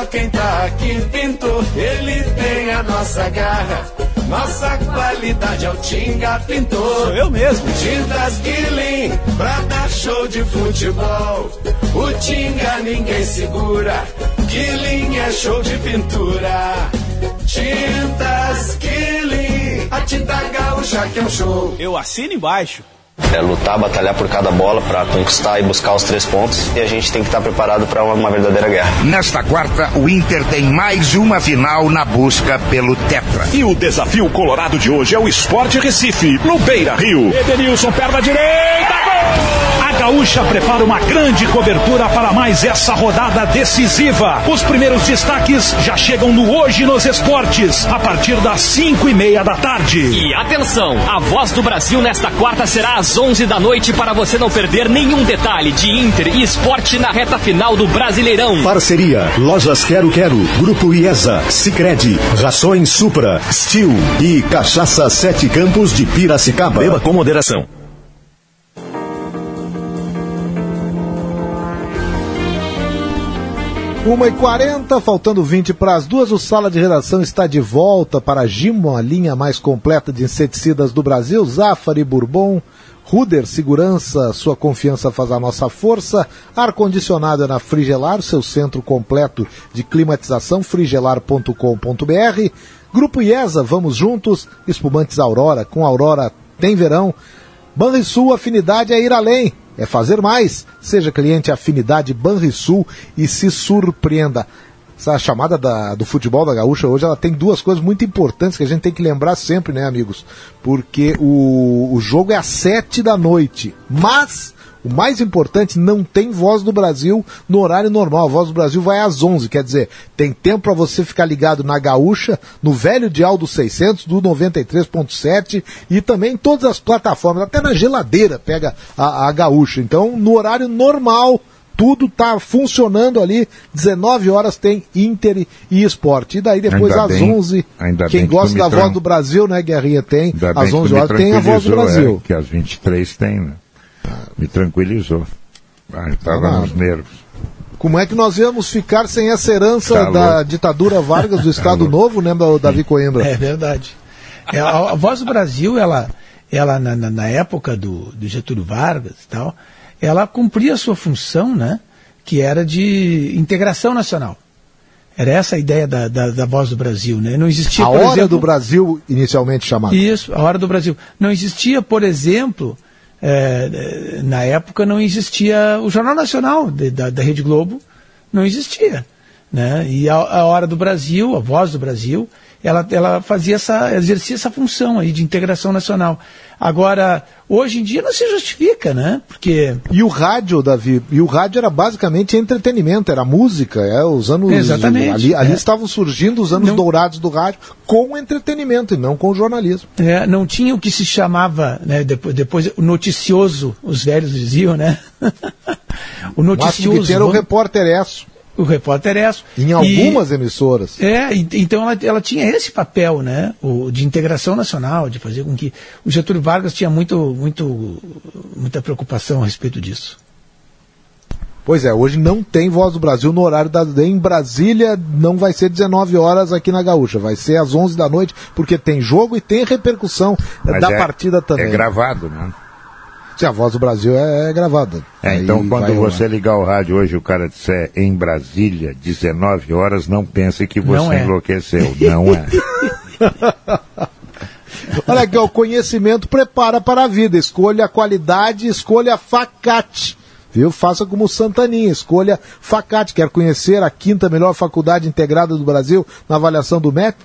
só quem tá aqui, pintor, ele tem a nossa garra. Nossa qualidade é o Tinga Pintor. Sou eu mesmo. Tintas Guilin pra dar show de futebol. O Tinga ninguém segura. Guilin é show de pintura. Tintas Guilin, a tinta gaúcha que é um show. Eu assino embaixo. É lutar, batalhar por cada bola para conquistar e buscar os três pontos. E a gente tem que estar preparado para uma, uma, verdadeira guerra. Nesta quarta, o Inter tem mais uma final na busca pelo Tetra. E o desafio colorado de hoje é o Esporte Recife, no Beira Rio. Edenilson, perna direita, gol! A Gaúcha prepara uma grande cobertura para mais essa rodada decisiva. Os primeiros destaques já chegam no Hoje nos Esportes, a partir das 5 e meia da tarde. E atenção, a voz do Brasil nesta quarta será às 11 da noite para você não perder nenhum detalhe de Inter e esporte na reta final do Brasileirão. Parceria: Lojas Quero Quero, Grupo IESA, Sicredi, Rações Supra, Steel e Cachaça Sete Campos de Piracicaba. Beba com moderação. Uma e quarenta, faltando 20 para as duas, o Sala de Redação está de volta para a Gimo, a linha mais completa de inseticidas do Brasil, Zafari Bourbon, Ruder Segurança, sua confiança faz a nossa força, ar-condicionado é na Frigelar, seu centro completo de climatização, frigelar.com.br, Grupo IESA, vamos juntos, espumantes Aurora, com Aurora tem verão, Banrisul, afinidade é ir além, é fazer mais. Seja cliente Afinidade Banrisul e se surpreenda. Essa chamada da, do futebol da gaúcha hoje, ela tem duas coisas muito importantes que a gente tem que lembrar sempre, né, amigos? Porque o, o jogo é às sete da noite. Mas o mais importante, não tem Voz do Brasil no horário normal. A Voz do Brasil vai às 11, quer dizer, tem tempo para você ficar ligado na Gaúcha, no velho dial do 600, do 93.7 e também em todas as plataformas, até na geladeira pega a, a Gaúcha. Então, no horário normal, tudo tá funcionando ali. 19 horas tem Inter e Esporte. E daí depois Ainda às bem- 11, ainda quem que gosta tu me da Voz do Brasil, né, Guerrinha, tem. Às bem que 11 tu me horas tem a Voz do tranquilizou, Brasil. É, que às 23 tem, né? Me tranquilizou. Ah, eu tava Ah, nos nervos. Como é que nós íamos ficar sem essa herança Tá da ditadura Vargas do <laughs> Estado Novo, né, Davi Coimbra? É verdade. É, a, a Voz do Brasil, ela, ela na, na- na época do, do Getúlio Vargas e tal, ela cumpria a sua função, né? Que era de integração nacional. Era essa a ideia da, da, da Voz do Brasil, né? Não existia, a por hora exemplo, do Brasil, inicialmente chamada. Isso, a hora do Brasil. Não existia, por exemplo, eh, na época não existia o Jornal Nacional de- da, da Rede Globo, não existia. Né? E a, a hora do Brasil, a voz do Brasil, ela, ela fazia essa, exercia essa função aí de integração nacional. Agora, hoje em dia não se justifica, né? Porque E o rádio, Davi, e o rádio era basicamente entretenimento, era música, é, os anos Exatamente, ali, ali é. estavam surgindo os anos Não- dourados do rádio com entretenimento e não com jornalismo. É, não tinha o que se chamava, né, depois, depois o noticioso, os velhos diziam, né? <laughs> o O noticioso. que tinha era o repórter o repórter Esso. em E- algumas emissoras. É, e- então ela, ela tinha esse papel, né, o, de integração nacional, de fazer com que o Getúlio Vargas tinha muito, muito, muita preocupação a respeito disso. Pois é, hoje não tem Voz do Brasil no horário da em Brasília, não vai ser 19 horas aqui na Gaúcha, vai ser às 11 da noite, porque tem jogo e tem repercussão Mas da é- partida também. É gravado, né? Sim, a Voz do Brasil é, é gravada. É, então quando você ligar o rádio hoje e o cara disser em Brasília, 19 horas, não pense que você Não é. enlouqueceu. Não é. <laughs> Olha aqui, ó, o conhecimento prepara para a vida. Escolha a qualidade, escolha a facate. Viu? Faça como o Santaninha, escolha facate. Quer conhecer a quinta melhor faculdade integrada do Brasil na avaliação do MEC?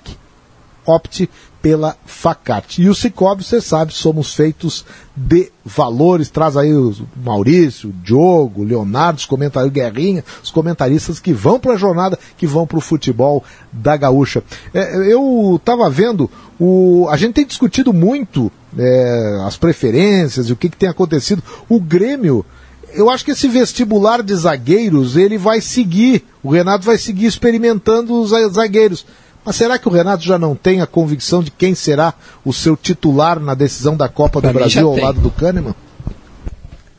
Opte pela facate. E o Cicobi, você sabe, somos feitos de valores. Traz aí o Maurício, o Diogo, o Leonardo, os comentaristas, Guerrinha, os comentaristas que vão para a jornada, que vão para o futebol da gaúcha. É, eu estava vendo, o, a gente tem discutido muito é, as preferências e o que, que tem acontecido. O Grêmio, eu acho que esse vestibular de zagueiros, ele vai seguir, o Renato vai seguir experimentando os za- zagueiros. Mas será que o Renato já não tem a convicção de quem será o seu titular na decisão da Copa Pra do Brasil ao tem. lado do Kahneman?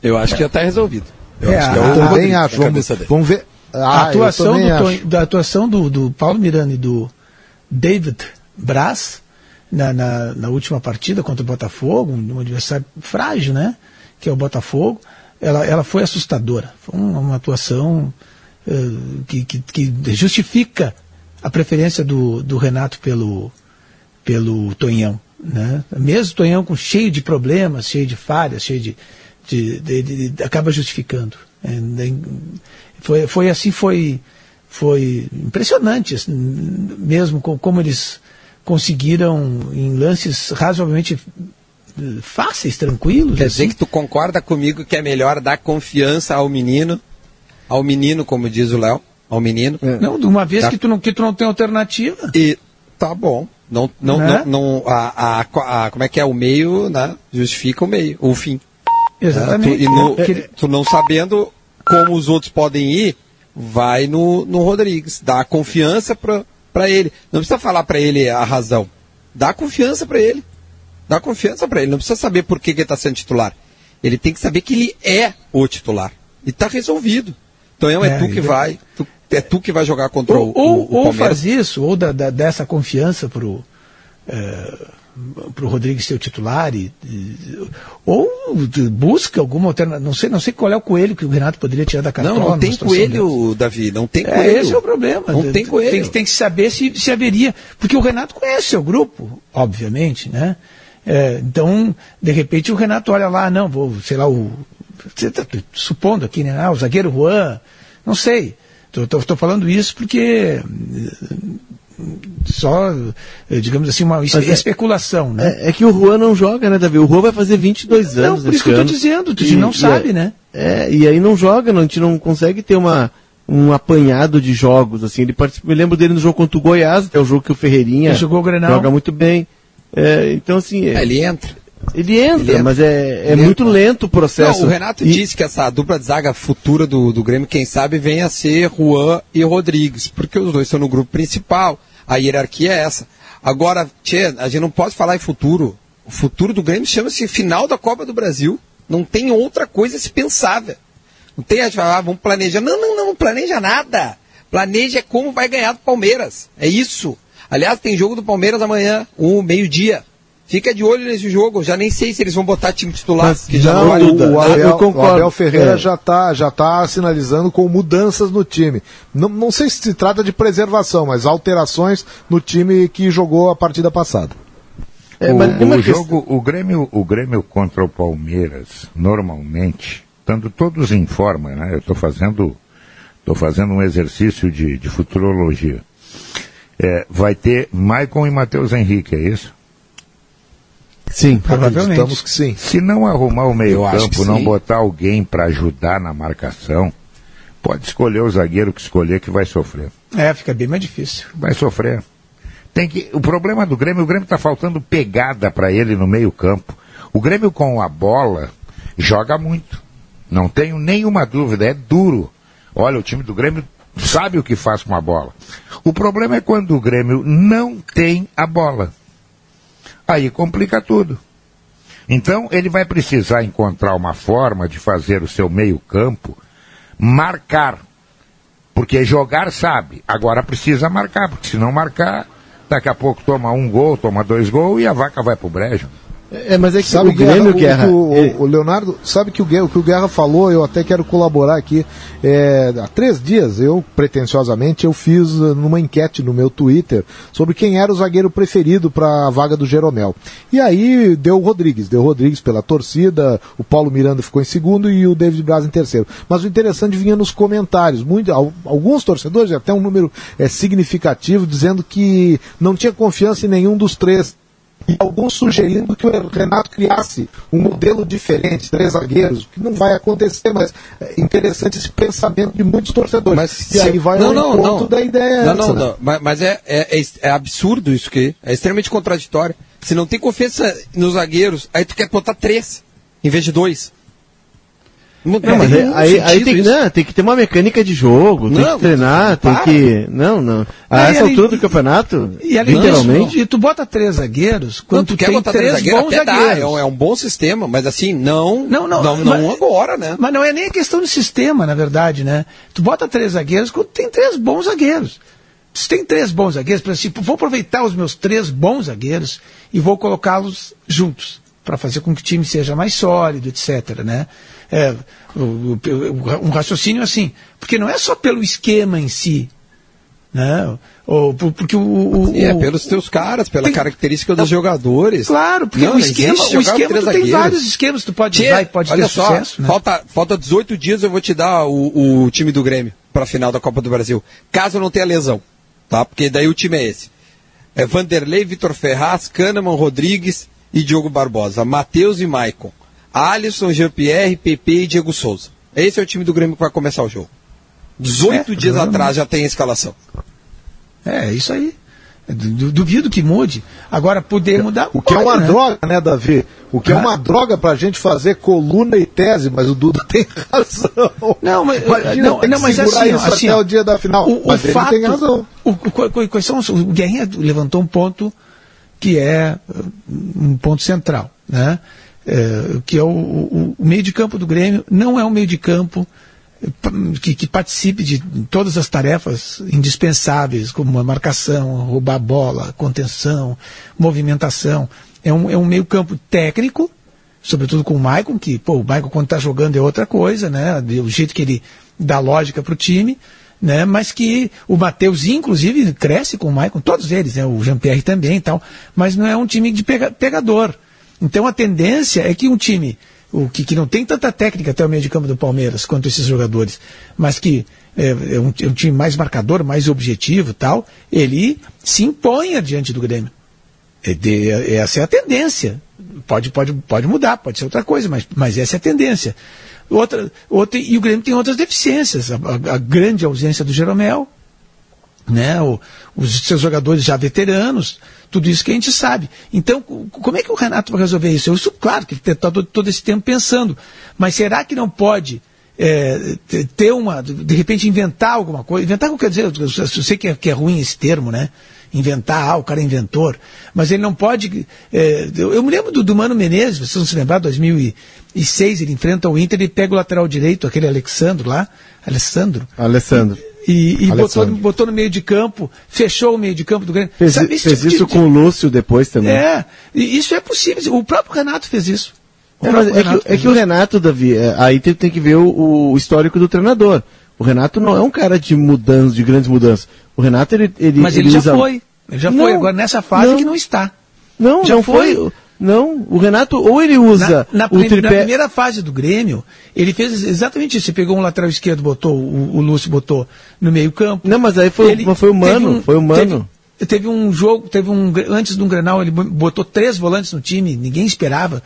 Eu acho que já está resolvido. Eu É, acho que a- é o Eu também acho. Vamos, vamos ver. a Ah, eu atuação, do, da atuação do, do Paulo Miranda e do David Braz na, na, na última partida contra o Botafogo, um adversário frágil, né? Que é o Botafogo. Ela, ela foi assustadora. Foi uma, uma atuação eh, que, que, que justifica a preferência do, do Renato pelo, pelo Tonhão. Né? Mesmo o Tonhão com cheio de problemas, cheio de falhas, cheio de. de, de, de- acaba justificando. É, nem- foi, foi assim, foi, foi impressionante, assim, mesmo co- como eles conseguiram em lances razoavelmente fáceis, tranquilos. Quer assim. dizer que tu concorda comigo que é melhor dar confiança ao menino, ao menino, como diz o Léo, ao menino. Não, de uma vez Tá. que, tu não, que tu não tem alternativa. E tá bom. Não, não, Né? não, não a, a, a- como é que é o meio, né? Justifica o meio, o fim. Exatamente. Né? Tu, e no- É, tu não sabendo como os outros podem ir, vai no, no Rodrigues, dá confiança para ele. Não precisa falar para ele a razão. Dá confiança para ele. Dá confiança para ele. Não precisa saber por que, que ele está sendo titular. Ele tem que saber que ele é o titular. E está resolvido. Então é, É, tu que vai. tu- é tu que vai jogar contra ou, o, ou, o, o ou Palmeiras. faz isso, ou dá, dá- dá essa confiança pro para o Rodrigues ser o titular e, e- ou busca alguma alternativa não sei não sei qual é o coelho que o Renato poderia tirar da cartola Não, não tem coelho, Davi. Não tem dessa. coelho. é, esse é o problema Não tem coelho. tem, que- tem que saber se, se haveria porque o Renato conhece seu grupo obviamente né É, então de repente o Renato olha lá não vou sei lá o você tá supondo aqui né ah, o zagueiro Juan não sei estou falando isso porque só, eh, digamos assim, uma es- Mas é- especulação, né? É, é que o Juan não joga, né, Davi? O Juan vai fazer 22 Não, anos por isso que eu ano. dizendo, tu não sabe, é- né? É, e aí não joga, não, a gente não consegue ter uma, um apanhado de jogos, assim. Ele participa, me lembro dele no jogo contra o Goiás, que é o jogo que o Ferreirinha Ele jogou o Grenal. joga muito bem. É, então, assim... é- É, ele entra. Ele entra, Ele entra. mas é, é muito entra. lento o processo. Não, o Renato E- disse que essa dupla de zaga futura do, do Grêmio, quem sabe, venha a ser Juan e Rodrigues, porque os dois estão no grupo principal. A hierarquia é essa. Agora, tchê, a gente não pode falar em futuro. O futuro do Grêmio chama-se final da Copa do Brasil. Não tem outra coisa se pensável. Não tem a gente falar, ah, vamos planejar. Não, não, não, não planeja nada. Planeja como vai ganhar do Palmeiras. É isso. Aliás, tem jogo do Palmeiras amanhã, um meio-dia. Fica de olho nesse jogo. Já nem sei se eles vão botar time titular. Mas que já não, não vai. o, o Abel, o Abel Ferreira É. já está já tá sinalizando com mudanças no time. Não, não sei se se trata de preservação, mas alterações no time que jogou a partida passada. É, o, o jogo, o Grêmio, o Grêmio contra o Palmeiras, normalmente, estando todos em forma, né? Eu estou fazendo, tô fazendo um exercício de, de futurologia. É, vai ter Maicon e Matheus Henrique, é isso? Sim, Acreditamos que sim. Se não arrumar o meio-campo, não sim. botar alguém para ajudar na marcação, pode escolher o zagueiro que escolher que vai sofrer. É, fica bem mais difícil. Vai sofrer. Tem que, o problema do Grêmio, o Grêmio está faltando pegada para ele no meio-campo. O Grêmio com a bola joga muito. Não tenho nenhuma dúvida, é duro. Olha, o time do Grêmio sabe o que faz com a bola. O problema é quando o Grêmio não tem a bola. Aí complica tudo. Então ele vai precisar encontrar uma forma de fazer o seu meio-campo marcar. Porque jogar sabe, agora precisa marcar, porque se não marcar, daqui a pouco toma um gol, toma dois gols e a vaca vai pro brejo. É, mas é que Sabe o Grêmio, Guerra, Guerra... o, ele- o, Leonardo, sabe que o, o que o Guerra falou, eu até quero colaborar aqui. É, há três dias, eu, pretensiosamente, eu fiz eh, numa enquete no meu Twitter sobre quem era o zagueiro preferido para a vaga do Jeromel. E aí deu o Rodrigues, deu o Rodrigues pela torcida, o Paulo Miranda ficou em segundo e o David Braz em terceiro. Mas o interessante vinha nos comentários. Muito, al- alguns torcedores, até um número é, significativo, dizendo que não tinha confiança em nenhum dos três e alguns sugerindo que o Renato criasse um modelo diferente, três zagueiros, que não vai acontecer, mas é interessante esse pensamento de muitos torcedores. e aí vai não, ao não, não. da ideia Não, essa, não, né? não. Mas, mas é, é, é, é absurdo isso que é extremamente contraditório. Se não tem confiança nos zagueiros, aí tu quer botar três em vez de dois. Não, Não, mas tem é- aí, aí tem, não, tem que ter uma mecânica de jogo, tem que treinar, tem para. que. Não, não. A essa além- altura do campeonato, E além literalmente. disso, e tu bota três zagueiros, quando tu quer tem botar três três zagueiros, bons até dá, zagueiros. é um, é um bom sistema, mas assim, não, Não, não, não, mas- não agora, né? Mas não é nem a questão de sistema, na verdade, né? Tu bota três zagueiros quando tem três bons zagueiros. se tem três bons zagueiros, por exemplo, vou aproveitar os meus três bons zagueiros e vou colocá-los juntos para fazer com que o time seja mais sólido, etc. Né? É, um raciocínio assim, porque não é só pelo esquema em si, né? Ou, por- porque o, o- é pelos teus caras, pela característica dos jogadores. Claro, porque Não, o não esquema, o esquema tu tem vários esquemas que tu pode Tchê, usar e pode ter só, sucesso. Né? falta, falta 18 dias eu vou te dar o, o time do Grêmio para a final da Copa do Brasil. Caso não tenha lesão, tá? Porque daí o time é esse. É Vanderlei, Vitor Ferraz, Kahneman, Rodrigues e Diogo Barbosa. Matheus e Maicon. Alisson, Jean-Pierre, PP e Diego Souza. Esse é o time do Grêmio que vai começar o jogo. 18 É, dias atrás já tem a escalação. É, isso aí. Du- Duvido que mude. Agora, poder mudar. O que é pode, uma né? droga, né, Davi? O que é uma droga pra gente fazer coluna e tese, mas o Duda tem razão. Não, mas, Imagina, não, não, que mas segurar assim, isso assim, até o dia da final. O, o fato, tem razão. O, o, são os- o Guerrinha levantou um ponto que é uh, um ponto central, né? É, que é o, o- o meio de campo do Grêmio não é um meio de campo eh, que, que participe de todas as tarefas indispensáveis, como a marcação, roubar bola, contenção, movimentação. É um, é um meio campo técnico, sobretudo com o Maicon, que pô, o Maicon quando está jogando é outra coisa, né? O jeito que ele dá lógica para o time, né? Mas que o Matheus, inclusive, cresce com o Maicon, todos eles, né? O Jean-Pierre também e tal, mas não é um time de pega- pegador. Então a tendência é que um time o que, que não tem tanta técnica até o meio de campo do Palmeiras quanto esses jogadores, mas que é, é um, é um time mais marcador, mais objetivo tal, ele se imponha diante do Grêmio. É de- é- essa é a tendência. Pode, pode, pode mudar, pode ser outra coisa, mas, mas essa é a tendência. Outra, outra, e o Grêmio tem outras deficiências. A, a- a grande ausência do Jeromel, né? O- os seus jogadores já veteranos, tudo isso que a gente sabe. Então, co- como é que o Renato vai resolver isso? Eu, isso claro que ele está todo, todo esse tempo pensando, mas será que não pode é, te- ter uma, de repente inventar alguma coisa? Inventar, quer dizer, eu, sei que é, que é ruim esse termo, né? Inventar, ah, o cara é inventor, mas ele não pode. é, eu, eu me lembro do, do Mano Menezes, vocês vão se lembrar, 2006, ele enfrenta o Inter e pega o lateral direito, aquele Alexandro lá, Alessandro, Alessandro. e, e botou, botou no meio de campo, fechou o meio de campo do Grêmio. Fez, Sabe, fez tipo de- isso com o Lúcio depois também. É, e isso é possível. O próprio Renato fez isso. É, é, que, é que o. Renato, Davi, é, aí tem, tem que ver o, o histórico do treinador. O Renato não é um cara de mudanças, de grandes mudanças. O Renato, ele. ele Mas ele, já usa- foi. Ele já Não, foi. Agora nessa fase não. que não está. Não, já não foi. Não, o Renato, ou ele usa Na, na o prim- na tripé. primeira fase do Grêmio, ele fez exatamente isso. Ele pegou um lateral esquerdo, botou, o, o Lúcio botou no meio campo. Não, mas aí foi, Ele mas foi o teve Mano, um- foi o Mano. Teve, teve um jogo, teve um. Antes de um Grenal, ele botou três volantes no time, ninguém esperava.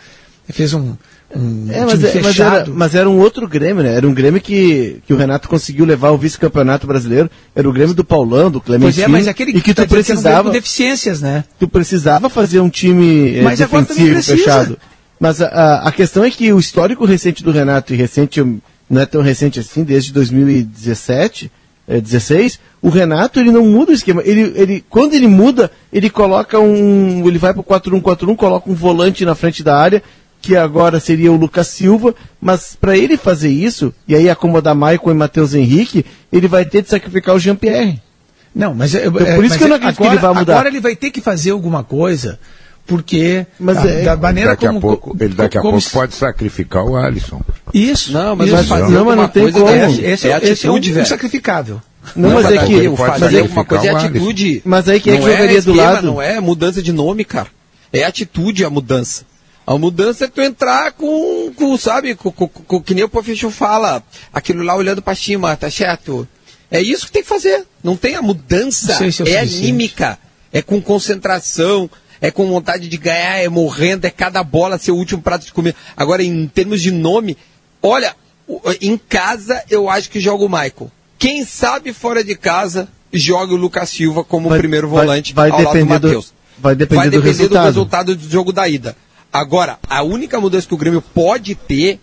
Ele fez um, um É, time mas, é- mas era, mas era um outro Grêmio, né? Era um Grêmio que, que o Renato conseguiu levar ao vice-campeonato brasileiro. Era o Grêmio do Paulão, do Pois Clementino. é, mas aquele e que tá tu um precisava, com deficiências, né? tu precisava fazer um time eh, Mas defensivo, fechado. Mas a, a, a questão é que o histórico recente do Renato, e recente não é tão recente assim, desde 2017, eh, 16, o Renato ele não muda o esquema. Ele, ele, quando ele muda, ele coloca um. Ele vai pro 4-1-4-1, coloca um volante na frente da área, que agora seria o Lucas Silva, mas para ele fazer isso, e aí acomodar Maicon e Matheus Henrique, ele vai ter de sacrificar o Jean-Pierre. Não, mas é, Então, é- por isso mas que eu não é- acredito agora, que ele vai mudar. Agora ele vai ter que fazer alguma coisa, porque Mas da, é- da maneira daqui como a pouco, ele daqui a como pouco pode sacrificar o Alisson. isso. Não, mas isso. fazer Não, mas não tem como. Esse, esse é é, esse é um insacrificável. Não, mas é que. fazer é, alguma coisa é atitude. mas aí quem é que não jogaria é do esquema, lado? Não é mudança de nome, cara. É atitude a mudança. A mudança é tu entrar com, com sabe, com, com, com- que nem o professor fala, aquilo lá olhando pra cima, tá certo? É isso que tem que fazer. Não tem a mudança. Se é é suficiente. anímica. É com concentração. É com vontade de ganhar, é morrendo, é cada bola ser o último prato de comer. Agora, em termos de nome, olha, em casa eu acho que joga o Michael. Quem sabe fora de casa joga o Lucas Silva como Vai- primeiro vai- volante vai ao lado do depender do- Matheus. vai depender vai do depender resultado. resultado do jogo da ida. Agora, a única mudança que o Grêmio pode ter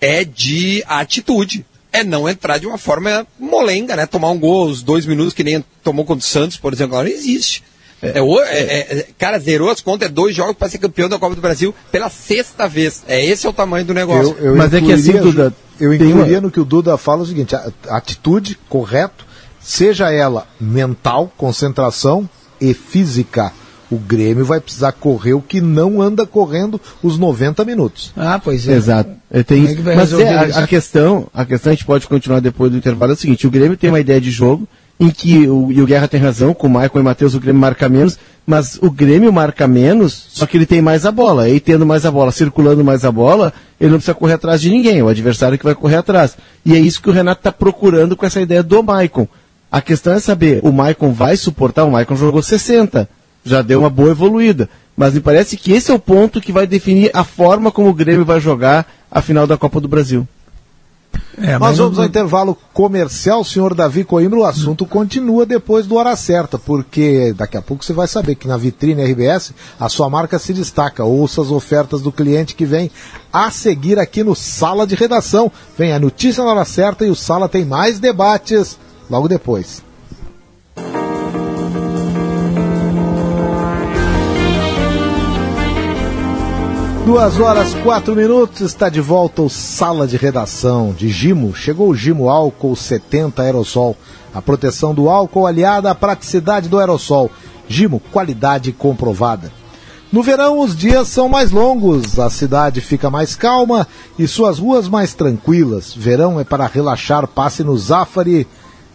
é de atitude. É não entrar de uma forma molenga, né? Tomar um gol aos dois minutos, que nem tomou contra o Santos, por exemplo. Não existe. É, o- é- é- é- cara, zerou as contas, é dois jogos para ser campeão da Copa do Brasil pela sexta vez. É esse é o tamanho do negócio. Mas é que assim, Duda, Eu incluiria no que o Duda fala o seguinte: a- a atitude, correto, seja ela mental, concentração e física. O Grêmio vai precisar correr o que não anda correndo os 90 minutos. Ah, pois é. Exato. É, tem é isso. que vai Mas é, a, a questão, a questão a gente pode continuar depois do intervalo é o seguinte, o Grêmio tem uma ideia de jogo em que o, e o Guerra tem razão, com o Maicon e o Matheus o Grêmio marca menos, mas o Grêmio marca menos, só que ele tem mais a bola. E tendo mais a bola, circulando mais a bola, ele não precisa correr atrás de ninguém, é o adversário que vai correr atrás. E é isso que o Renato está procurando com essa ideia do Maicon. A questão é saber, o Maicon vai suportar, o Maicon jogou 60, já deu uma boa evoluída. Mas me parece que esse é o ponto que vai definir a forma como o Grêmio vai jogar a final da Copa do Brasil. É, mas Nós não- vamos ao intervalo comercial, senhor Davi Coimbra. O assunto continua depois do Hora Certa, porque daqui a pouco você vai saber que na vitrine RBS a sua marca se destaca. Ouça as ofertas do cliente que vem a seguir aqui no Sala de Redação. Vem a notícia na hora certa e o Sala tem mais debates logo depois. Duas horas, quatro minutos, está de volta o Sala de Redação de Gimo. Chegou o Gimo Álcool 70 Aerosol. A proteção do álcool aliada à praticidade do aerosol. Gimo, qualidade comprovada. No verão, os dias são mais longos, a cidade fica mais calma e suas ruas mais tranquilas. Verão é para relaxar, passe no Zafari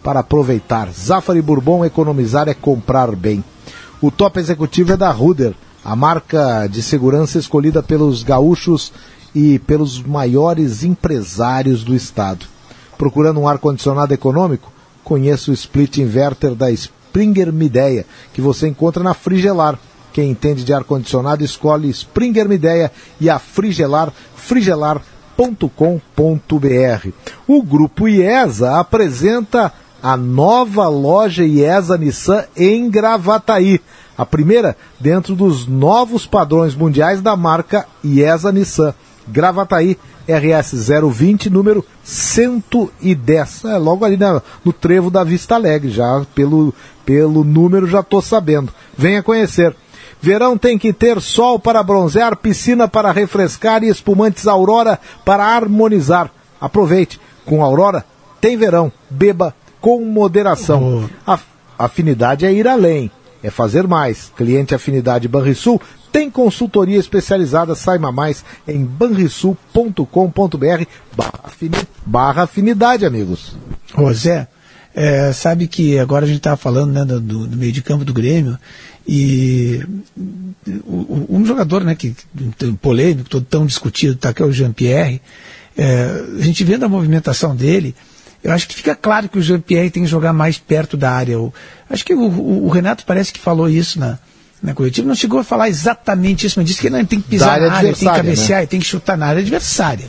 para aproveitar. Zafari Bourbon, economizar é comprar bem. O top executivo é da Ruder, a marca de segurança escolhida pelos gaúchos e pelos maiores empresários do estado. Procurando um ar-condicionado econômico? Conheça o split inverter da Springer Mideia, que você encontra na Frigelar. Quem entende de ar-condicionado escolhe Springer Mideia e a Frigelar, frigelar.com.br. O grupo IESA apresenta a nova loja IESA Nissan em Gravataí. A primeira dentro dos novos padrões mundiais da marca IESA Nissan. Gravataí, RS 020, número 110. É logo ali na- no trevo da Vista Alegre, já pelo, pelo número já estou sabendo. Venha conhecer. Verão tem que ter sol para bronzear, piscina para refrescar e espumantes Aurora para harmonizar. Aproveite. Com Aurora tem verão. Beba com moderação. A afinidade é ir além, é fazer mais. Cliente Afinidade Banrisul tem consultoria especializada. Saiba mais em banrisul.com.br barra afini- barra afinidade, amigos. Zé, é, sabe que agora a gente estava falando né, do, do meio de campo do Grêmio e um jogador né, que polêmico, todo tão discutido, tá, que é o Jean-Pierre, é, a gente vendo a movimentação dele, eu acho que fica claro que o Jean-Pierre tem que jogar mais perto da área. Eu, acho que o, o- o Renato parece que falou isso na, na coletiva, não chegou a falar exatamente isso, mas disse que ele tem que pisar área na área, tem que adversária, cabecear, né? tem que chutar na área adversária.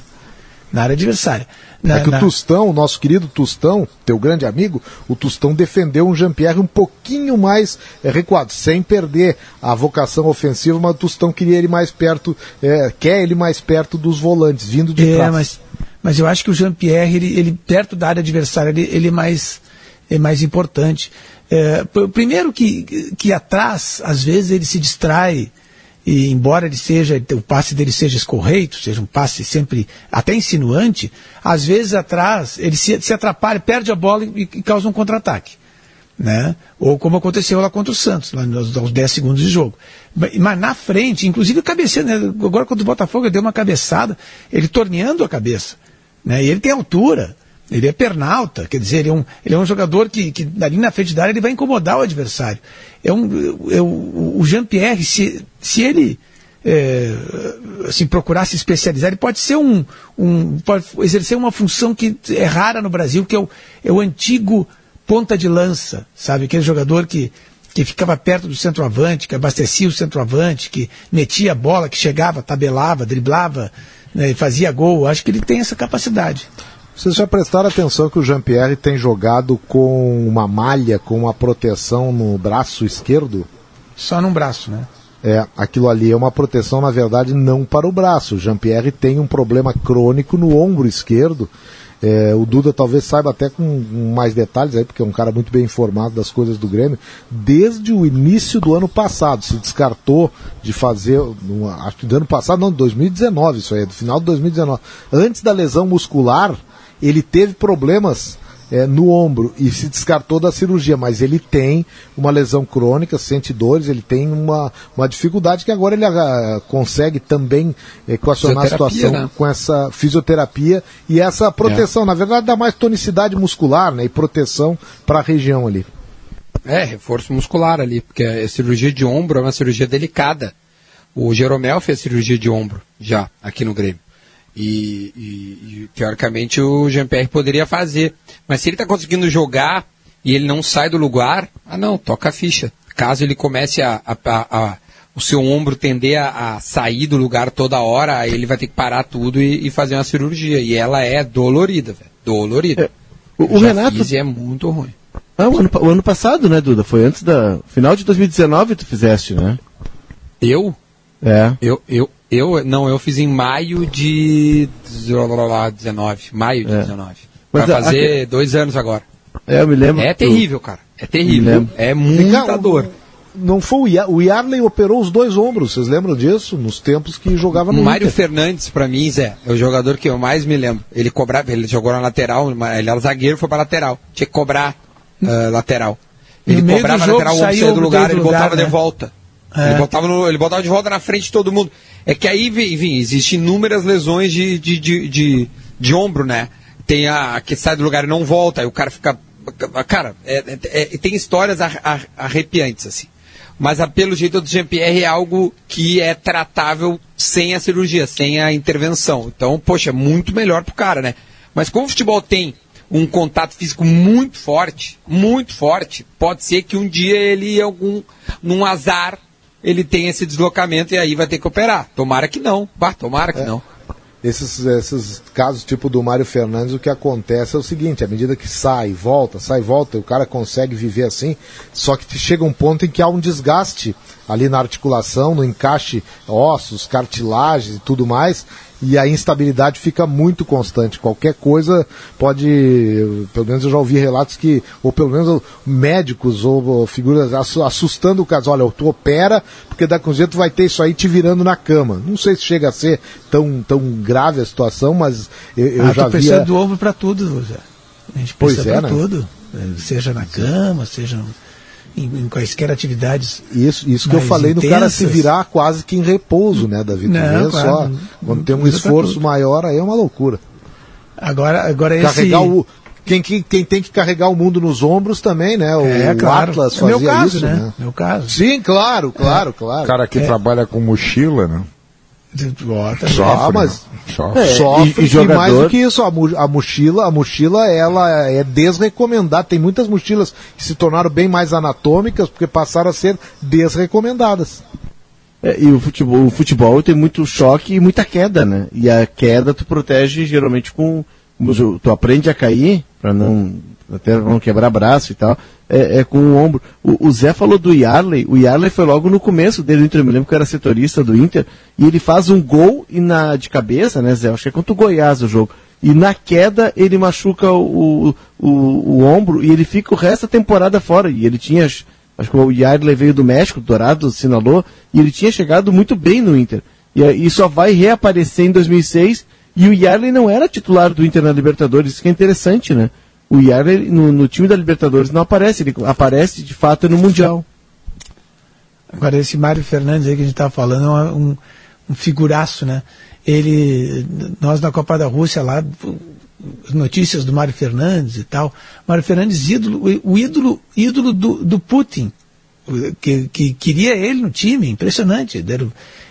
Na área adversária. Na- é que na- o Tustão, o nosso querido Tustão, teu grande amigo, o Tustão defendeu um Jean-Pierre um pouquinho mais eh, recuado, sem perder a vocação ofensiva, mas o Tustão queria ele mais perto, eh, quer ele mais perto dos volantes, vindo de É, trás. mas, mas eu acho que o Jean-Pierre, ele, ele perto da área adversária, ele, ele é, mais, é mais importante. É, primeiro que, que atrás, às vezes ele se distrai, e embora ele seja, o passe dele seja escorreito, seja um passe sempre até insinuante, às vezes atrás ele se, se atrapalha, perde a bola e, e causa um contra-ataque né? Ou como aconteceu lá contra o Santos, lá nos, aos 10 segundos de jogo. Mas, mas na frente, inclusive cabeceando, né? agora contra o Botafogo ele deu uma cabeçada, ele torneando a cabeça, né? E ele tem altura, ele é pernalta, quer dizer, ele é um, ele é um jogador que, que ali na frente da área ele vai incomodar o adversário. É um, é o, o Jean-Pierre, se, se ele é, assim, procurar se especializar, ele pode ser um, um pode exercer uma função que é rara no Brasil, que é o, é o antigo ponta de lança, sabe? Aquele jogador que, que ficava perto do centroavante, que abastecia o centroavante, que metia a bola, que chegava, tabelava, driblava, né, fazia gol. Acho que ele tem essa capacidade. Vocês já prestaram atenção que o Jean-Pierre tem jogado com uma malha, com uma proteção no braço esquerdo? Só num braço, né? É, aquilo ali é uma proteção, na verdade, não para o braço. O Jean-Pierre tem um problema crônico no ombro esquerdo. É, o Duda talvez saiba até com mais detalhes aí, porque é um cara muito bem informado das coisas do Grêmio. Desde o início do ano passado, se descartou de fazer, no- acho que do ano passado, não, 2019, isso aí, do final de 2019. Antes da lesão muscular, ele teve problemas é, no ombro e se descartou da cirurgia, mas ele tem uma lesão crônica, sente dores, ele tem uma, uma dificuldade que agora ele ah, consegue também equacionar a situação né? com essa fisioterapia e essa proteção. Na verdade, dá mais tonicidade muscular né, e proteção para a região ali. É, reforço muscular ali, porque a cirurgia de ombro é uma cirurgia delicada. O Jeromel fez cirurgia de ombro já aqui no Grêmio. E, e- e, teoricamente o Jean-Pierre poderia fazer. Mas se ele está conseguindo jogar e ele não sai do lugar, ah não, toca a ficha. Caso ele comece a, a- a- a- o seu ombro tender a, sair do lugar toda hora, aí ele vai ter que parar tudo e, e fazer uma cirurgia. E ela é dolorida, velho. Dolorida. O, o Já Renato. fiz é muito ruim. Ah, o ano, o ano passado, né, Duda? Foi antes da. Final de 2019 tu fizeste, né? Eu? É. Eu, eu, eu, não, eu fiz em maio de 19. Maio de É. 19. Mas Vai a- fazer a- dois anos agora. É, eu me lembro. É terrível, cara. É terrível. É muita o- dor. Não foi o, Ia- o Yarley operou os dois ombros, vocês lembram disso? Nos tempos que jogava no O Mário Inter. Fernandes, pra mim, Zé, é o jogador que eu mais me lembro. Ele cobrava, ele jogou na lateral, ele era zagueiro, foi pra lateral. Tinha que cobrar ah, lateral. Ele cobrava do jogo, lateral, o saiu do do lugar, ele lugar, botava né? de volta. É. Ele, botava no- ele botava de volta na frente de todo mundo. É que aí, enfim, existem inúmeras lesões de, de, de, de, de ombro, né? Tem a, a que sai do lugar e não volta, aí o cara fica. Cara, é- é- é- tem histórias ar- ar- arrepiantes, assim. Mas a, pelo jeito do Jean-Pierre é algo que é tratável sem a cirurgia, sem a intervenção. Então, poxa, é muito melhor pro cara, né? Mas como o futebol tem um contato físico muito forte, muito forte, pode ser que um dia ele, algum, num azar, ele tenha esse deslocamento e aí vai ter que operar. Tomara que não. Bah, tomara que não. Esses, esses casos tipo do Mário Fernandes, o que acontece é o seguinte, à medida que sai, volta, sai, volta, o cara consegue viver assim, só que chega um ponto em que há um desgaste ali na articulação, no encaixe ossos, cartilagens e tudo mais, e a instabilidade fica muito constante. Qualquer coisa pode, pelo menos eu já ouvi relatos que, ou pelo menos médicos ou, figuras assu- assustando o caso, olha, tu opera, porque daqui a um jeito tu vai ter isso aí te virando na cama. Não sei se chega a ser tão, tão grave a situação, mas eu, eu ah, já precisa via... do ombro para tudo, Zé. A gente Pois é, né? tudo. Eh, Seja na cama, seja em, em quaisquer atividades. Isso, isso que eu falei no cara se intensas. virar quase que em repouso, né, David? Tu Não, claro. só, quando tem um esforço maior, aí é uma loucura. Agora, agora esse... Carregar o, quem, quem, quem tem que carregar o mundo nos ombros também, né? O, É, o claro. Atlas É meu fazia caso, isso, né? né? Meu caso. Sim, claro, claro, O claro. cara que É. trabalha com mochila, né? Bota, Ah, mas Sofre. É, sofre e- e e, jogador- mais do que isso, a, mo- a mochila, a mochila ela é desrecomendada. Tem muitas mochilas que se tornaram bem mais anatômicas porque passaram a ser desrecomendadas. É, e o futebol, o futebol tem muito choque e muita queda, né? E a queda tu protege geralmente com. Tu aprende a cair, para não. Até não quebrar braço e tal, é, é com o ombro. O, o Zé falou do Yarley, o Yarley foi logo no começo dele do Inter, eu me lembro que era setorista do Inter, e ele faz um gol e na, de cabeça, né, Zé? Acho que é contra o Goiás o jogo. E na queda ele machuca o, o, o ombro e ele fica o resto da temporada fora. E ele tinha, acho que o Yarley veio do México, Dourado assinalou, e ele tinha chegado muito bem no Inter. E, e só vai reaparecer em 2006. E o Yarley não era titular do Inter na Libertadores, isso que é interessante, né? O Yarley no, no time da Libertadores não aparece, ele aparece de fato no Mundial. Agora, esse Mário Fernandes aí que a gente estava falando é um, um figuraço, né? Ele, nós na Copa da Rússia lá, as notícias do Mário Fernandes e tal. Mário Fernandes, ídolo, o ídolo, ídolo do, do Putin, que, que queria ele no time, impressionante. Era-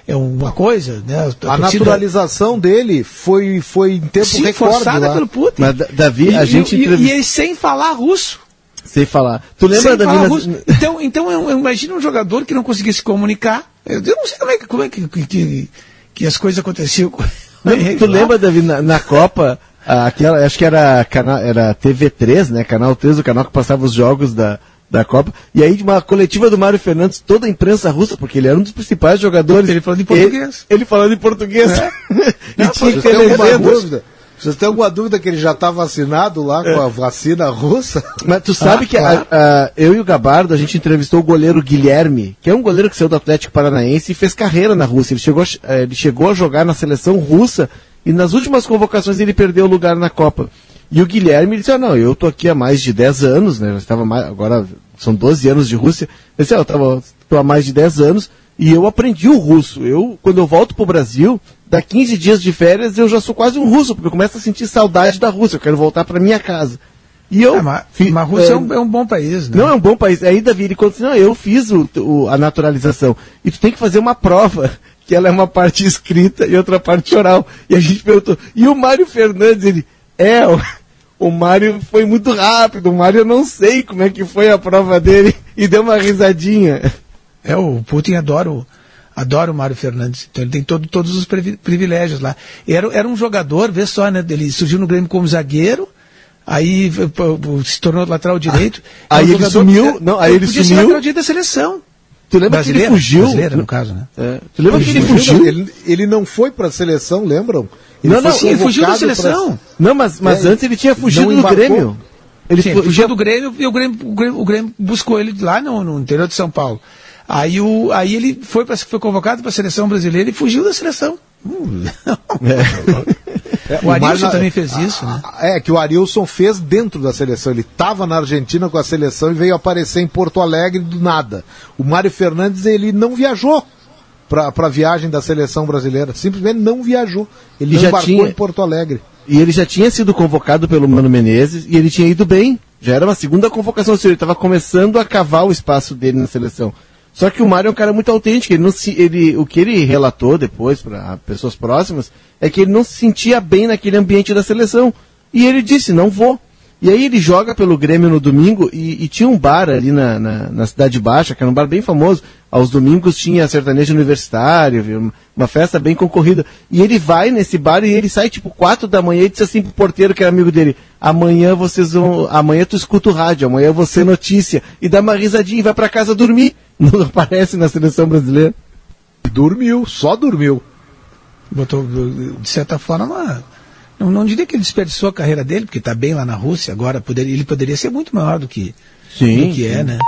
É uma coisa, né? A torcida- naturalização dele foi, foi em tempo Sim, recorde forçada lá. pelo Putin. Mas, Da- Davi, E, a gente e, e, e ele sem falar russo. Sem falar. Tu lembra, Sem Davi, nas- russo. Então, então eu, eu imagino um jogador que não conseguia se comunicar. Eu, eu não sei como é que, como é que, que, que, que as coisas aconteciam. com- Não, tu lembra, Davi, na, na Copa, aquela, acho que era, canal, era TV3, né? Canal 3, o canal que passava os jogos da, da Copa. E aí, de uma coletiva do Mário Fernandes, toda a imprensa russa, porque ele era um dos principais jogadores. Ele falando em português. Ele, ele falando em português. <laughs> e Não, tinha que ter alguma dúvida? Vocês têm alguma dúvida que ele já está vacinado lá com a vacina russa? Mas tu sabe Ah, que a- a- eu e o Gabardo, a gente entrevistou o goleiro Guilherme, que é um goleiro que saiu do Atlético Paranaense e fez carreira na Rússia. Ele chegou, a- eh, ele chegou a jogar na seleção russa e nas últimas convocações ele perdeu o lugar na Copa. E o Guilherme disse, ah, não, eu tô aqui há mais de 10 anos, né? Eu estava mais, agora são 12 anos de Rússia. Eu disse, ah, eu tava, tô há mais de 10 anos e eu aprendi o russo. Eu, quando eu volto pro Brasil, dá 15 dias de férias, eu já sou quase um russo, porque eu começo a sentir saudade da Rússia, eu quero voltar para minha casa. E eu. É, mas, mas a Rússia é, um, é um bom país, né? Não, é um bom país. Aí, Davi, ele conta assim, não, eu fiz o, o- a naturalização. E tu tem que fazer uma prova, <laughs> que ela é uma parte escrita e outra parte oral. E a gente perguntou, e o Mário Fernandes, ele, é, o, Mário foi muito rápido, o Mário eu não sei como é que foi a prova dele, <laughs> e deu uma risadinha. É, o Putin adora o, adora o Mário Fernandes. Então ele tem todo, todos os privi- privilégios lá. Era, era um jogador, vê só, né? Ele surgiu no Grêmio como zagueiro, aí se tornou lateral direito. Ah, aí É um ele sumiu, que- não, aí ele podia ser sumiu. lateral direito da seleção. Tu lembra que ele Brasileira? fugiu? Brasileira, no caso, né? É. Tu lembra que ele fugiu? fugiu? Ele, ele não foi para a seleção, lembram? Não, não, foi ele fugiu da seleção. pra- Não, mas, mas É, antes ele tinha fugido não do. Grêmio. Ele Sim, fu- fugiu do Grêmio e o Grêmio, o Grêmio, o Grêmio buscou ele lá no, no interior de São Paulo. Aí, o, aí ele foi, pra, foi convocado para a seleção brasileira e fugiu da seleção. Hum. É, o Arilson também fez isso, né? É, que o Arilson fez dentro da seleção. Ele estava na Argentina com a seleção e veio aparecer em Porto Alegre do nada. O Mário Fernandes, ele não viajou para a viagem da seleção brasileira. Simplesmente não viajou. Ele já embarcou tinha- em Porto Alegre. E ele já tinha sido convocado pelo Mano Menezes e ele tinha ido bem. Já era uma segunda convocação, ou seja, ele estava começando a cavar o espaço dele na seleção. Só que o Mário é um cara muito autêntico. Ele não se, ele, o que ele relatou depois para pessoas próximas é que ele não se sentia bem naquele ambiente da seleção. E ele disse, não vou. E aí ele joga pelo Grêmio no domingo e, e tinha um bar ali na, na, na Cidade Baixa, que era um bar bem famoso. Aos domingos tinha sertanejo universitário, viu? uma- festa bem concorrida. E ele vai nesse bar e ele sai tipo quatro da manhã e disse assim pro porteiro que era amigo dele, amanhã vocês vão, amanhã tu escuta o rádio, amanhã você notícia. E dá uma risadinha e vai pra casa dormir. <laughs> Não aparece na seleção brasileira. Dormiu, só dormiu. Botou, de certa forma, não, não diria que ele desperdiçou a carreira dele, porque está bem lá na Rússia agora, poderia, ele poderia ser muito maior do que, Sim, do que é, sim. né?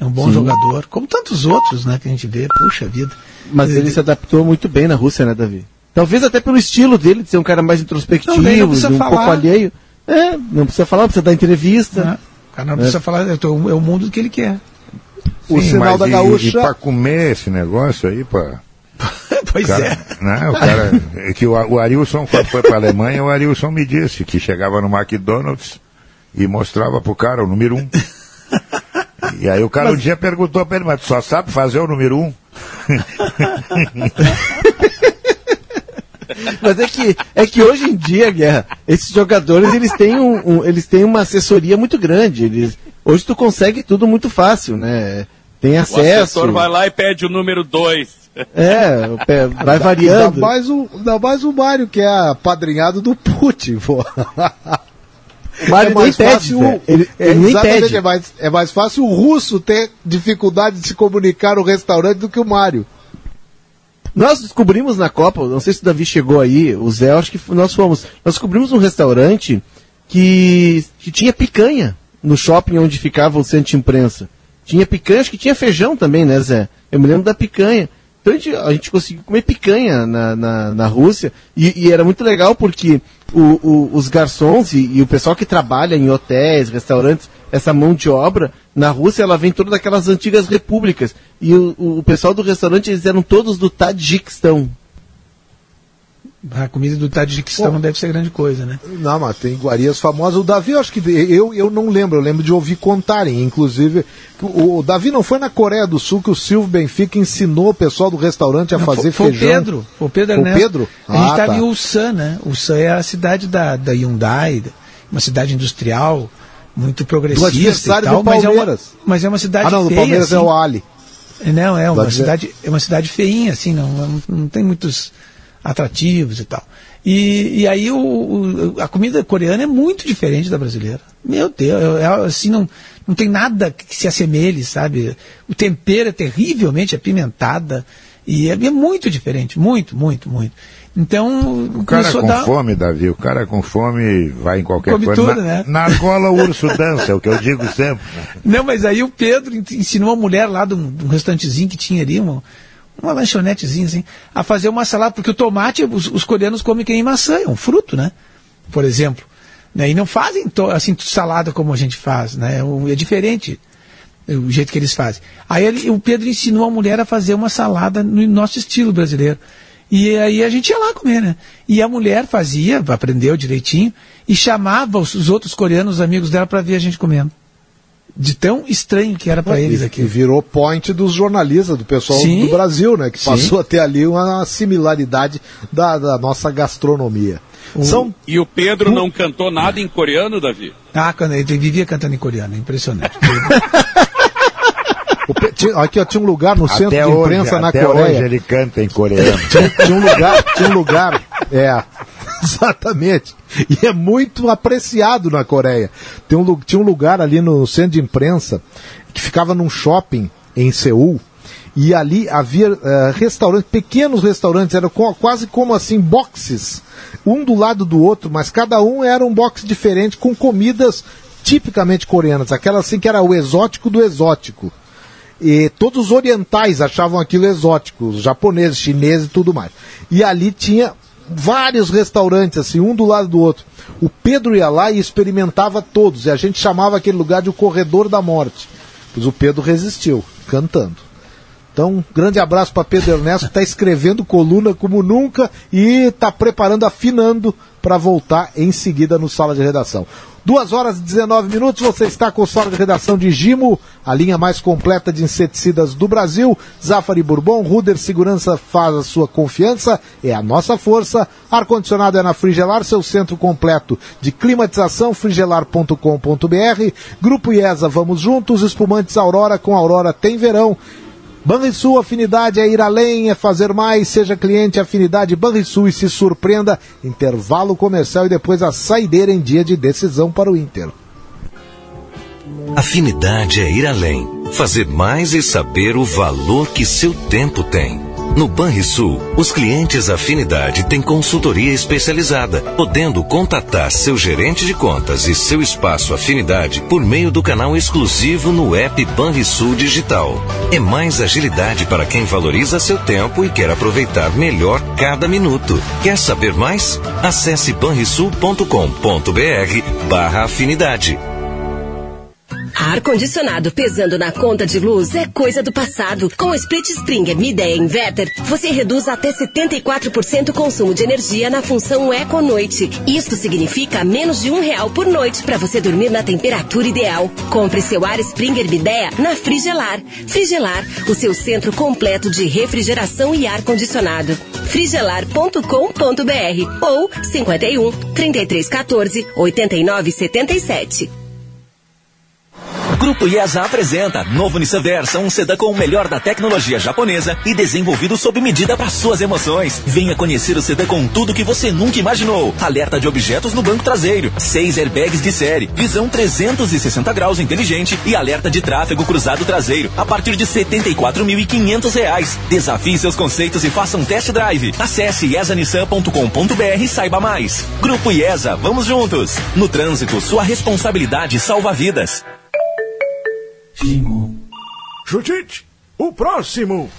É um bom Sim. jogador, como tantos outros, né, que a gente vê, puxa vida. Mas ele se adaptou muito bem na Rússia, né, Davi? Talvez até pelo estilo dele, de ser um cara mais introspectivo, Não, precisa um falar. pouco alheio. É, não precisa falar, não precisa dar entrevista. O cara não precisa falar, é o é o mundo que ele quer. O Sim, sinal da e- gaúcha. E, pra comer esse negócio aí, pra. <laughs> pois cara, é. Né, o cara, é que o, o Arilson, quando foi pra Alemanha, o Arilson me disse que chegava no McDonald's e mostrava pro cara o número um. <laughs> E aí o cara um dia perguntou pra ele, mas tu só sabe fazer o número um? <laughs> Mas é que, é que hoje em dia, Guerra, esses jogadores, eles têm, um, um- eles têm uma assessoria muito grande. Eles, hoje tu consegue tudo muito fácil, né? Tem O acesso. assessor vai lá e pede o número 2. É, o pé- vai variando. mais o, ainda mais o Mário, que é apadrinhado do Putin, pô. <laughs> O Mário é mais nem fácil, o- Ele- é, ele nem exatamente, pede. É mais, é mais fácil o russo ter dificuldade de se comunicar no restaurante do que o Mário. Nós descobrimos na Copa, não sei se o Davi chegou aí, o Zé, acho que nós fomos. Nós descobrimos um restaurante que, que tinha picanha no shopping onde ficava o centro de imprensa. Tinha picanha, acho que tinha feijão também, né, Zé? Eu me lembro da picanha. Então a gente, a gente conseguiu comer picanha na, na, na Rússia e, e era muito legal porque o, o- os garçons e, e o pessoal que trabalha em hotéis, restaurantes, essa mão de obra, na Rússia ela vem toda daquelas antigas repúblicas. E o, o, pessoal do restaurante, eles eram todos do Tadjikistão. A comida do Tadjikistão não deve ser grande coisa, né? Não, mas tem iguarias famosas. O Davi, eu acho que. Eu, eu não lembro, eu lembro de ouvir contarem. Inclusive, o, o Davi não foi na Coreia do Sul que o Silvio Benfica ensinou o pessoal do restaurante a Não, fazer foi, foi feijão. o Pedro, foi o Pedro Foi o Ernesto. Pedro? A gente Ah, estava tá. em Ulsan, né? Ulsan é a cidade da, da Hyundai, uma cidade industrial, muito progressista Do e tal, do mas é, uma, Palmeiras. mas é uma cidade Ah, não, do feia, Palmeiras é assim. o Ali. Não, é uma cidade, é uma cidade feinha, assim, não, não tem muitos atrativos e tal. E, e aí o, o- a comida coreana é muito diferente da brasileira. Meu Deus, é, assim, não, não tem nada que se assemelhe, sabe? O tempero é terrivelmente apimentada e é, é muito diferente, muito, muito, muito. Então, O cara com dar... fome, Davi, o cara com fome vai em qualquer Come coisa. tudo, na, né? na argola o urso dança, é o que eu digo sempre. Não, mas aí o Pedro en- ensinou a mulher lá de um, de um restaurantezinho que tinha ali, uma, uma lanchonetezinha assim, a fazer uma salada, porque o tomate, os, os coreanos comem que nem maçã, é um fruto, né? Por exemplo. Né? E não fazem assim salada como a gente faz, né? O- É diferente o jeito que eles fazem. Aí ele- o Pedro ensinou a mulher a fazer uma salada no nosso estilo brasileiro. E aí a gente ia lá comer, né? E a mulher fazia, aprendeu direitinho, e chamava os, os outros coreanos, os amigos dela, para ver a gente comendo. De tão estranho que era para eles aqui. e virou point dos jornalistas, do pessoal Sim. do Brasil, né? Que Sim. passou a ter ali uma similaridade da, da nossa gastronomia. São E o Pedro não cantou nada em coreano, Davi? Ah, quando ele vivia cantando em coreano, impressionante. <laughs> o Pe- tinha- aqui ó, tinha um lugar no centro Até de hoje, imprensa na até Coreia. hoje ele canta em coreano. tinha, <laughs> tinha um lugar, tinha um lugar, é, <laughs> exatamente. E é muito apreciado na Coreia. Tem um, tinha um lugar ali no centro de imprensa que ficava num shopping em Seul. E ali havia eh, restaurantes, pequenos restaurantes, eram quase como assim, boxes, um do lado do outro, mas cada um era um box diferente com comidas tipicamente coreanas, aquela assim que era o exótico do exótico. E todos os orientais achavam aquilo exótico, os japoneses, chineses e tudo mais. E ali tinha vários restaurantes, assim, um do lado do outro. O Pedro ia lá e experimentava todos, e a gente chamava aquele lugar de o corredor da morte. Pois o Pedro resistiu, cantando. Então, um grande abraço para Pedro Ernesto, está escrevendo coluna como nunca e está preparando, afinando para voltar em seguida no Sala de Redação. Duas horas e 19 minutos, você está com o Sala de Redação de Gimo, a linha mais completa de inseticidas do Brasil. Zafari Bourbon, Ruder Segurança faz a sua confiança, é a nossa força. Ar-condicionado é na Frigelar, seu centro completo de climatização, frigelar.com.br. Grupo IESA, vamos juntos, espumantes Aurora com Aurora tem verão. Banrisul, afinidade é ir além, é fazer mais, seja cliente afinidade Banrisul e se surpreenda. Intervalo comercial e depois a saideira em dia de decisão para o Inter. Afinidade é ir além, fazer mais e saber o valor que seu tempo tem. No Banrisul, os clientes Afinidade têm consultoria especializada, podendo contatar seu gerente de contas e seu espaço Afinidade por meio do canal exclusivo no app Banrisul Digital. É mais agilidade para quem valoriza seu tempo e quer aproveitar melhor cada minuto. Quer saber mais? Acesse banrisul.com.br barra afinidade. Ar-condicionado pesando na conta de luz é coisa do passado. Com o Split Springer Midea Inverter, você reduz até 74% o consumo de energia na função Eco Noite. Isto significa menos de um real por noite para você dormir na temperatura ideal. Compre seu ar Springer Midea na Frigelar. Frigelar, o seu centro completo de refrigeração e ar-condicionado. frigelar.com.br ou 51 3314 8977. Grupo IESA apresenta novo Nissan Versa, um sedã com o melhor da tecnologia japonesa e desenvolvido sob medida para suas emoções. Venha conhecer o sedã com tudo que você nunca imaginou. Alerta de objetos no banco traseiro, seis airbags de série, visão 360 graus inteligente e alerta de tráfego cruzado traseiro a partir de 74.500 reais. Desafie seus conceitos e faça um test drive. Acesse iesanissan.com.br e saiba mais. Grupo IESA, vamos juntos. No trânsito, sua responsabilidade salva vidas. Judite, o próximo.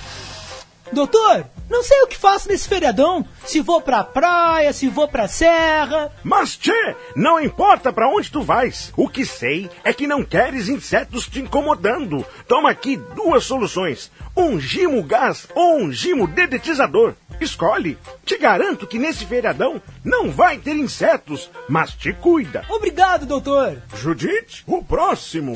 Doutor, não sei o que faço nesse feriadão. Se vou pra praia, se vou pra serra. Mas, tchê, não importa pra onde tu vais. O que sei é que não queres insetos te incomodando. Toma aqui duas soluções. Um gimo gás ou um gimo dedetizador. Escolhe. Te garanto que nesse feriadão não vai ter insetos, mas te cuida. Obrigado, doutor. Judite, o próximo.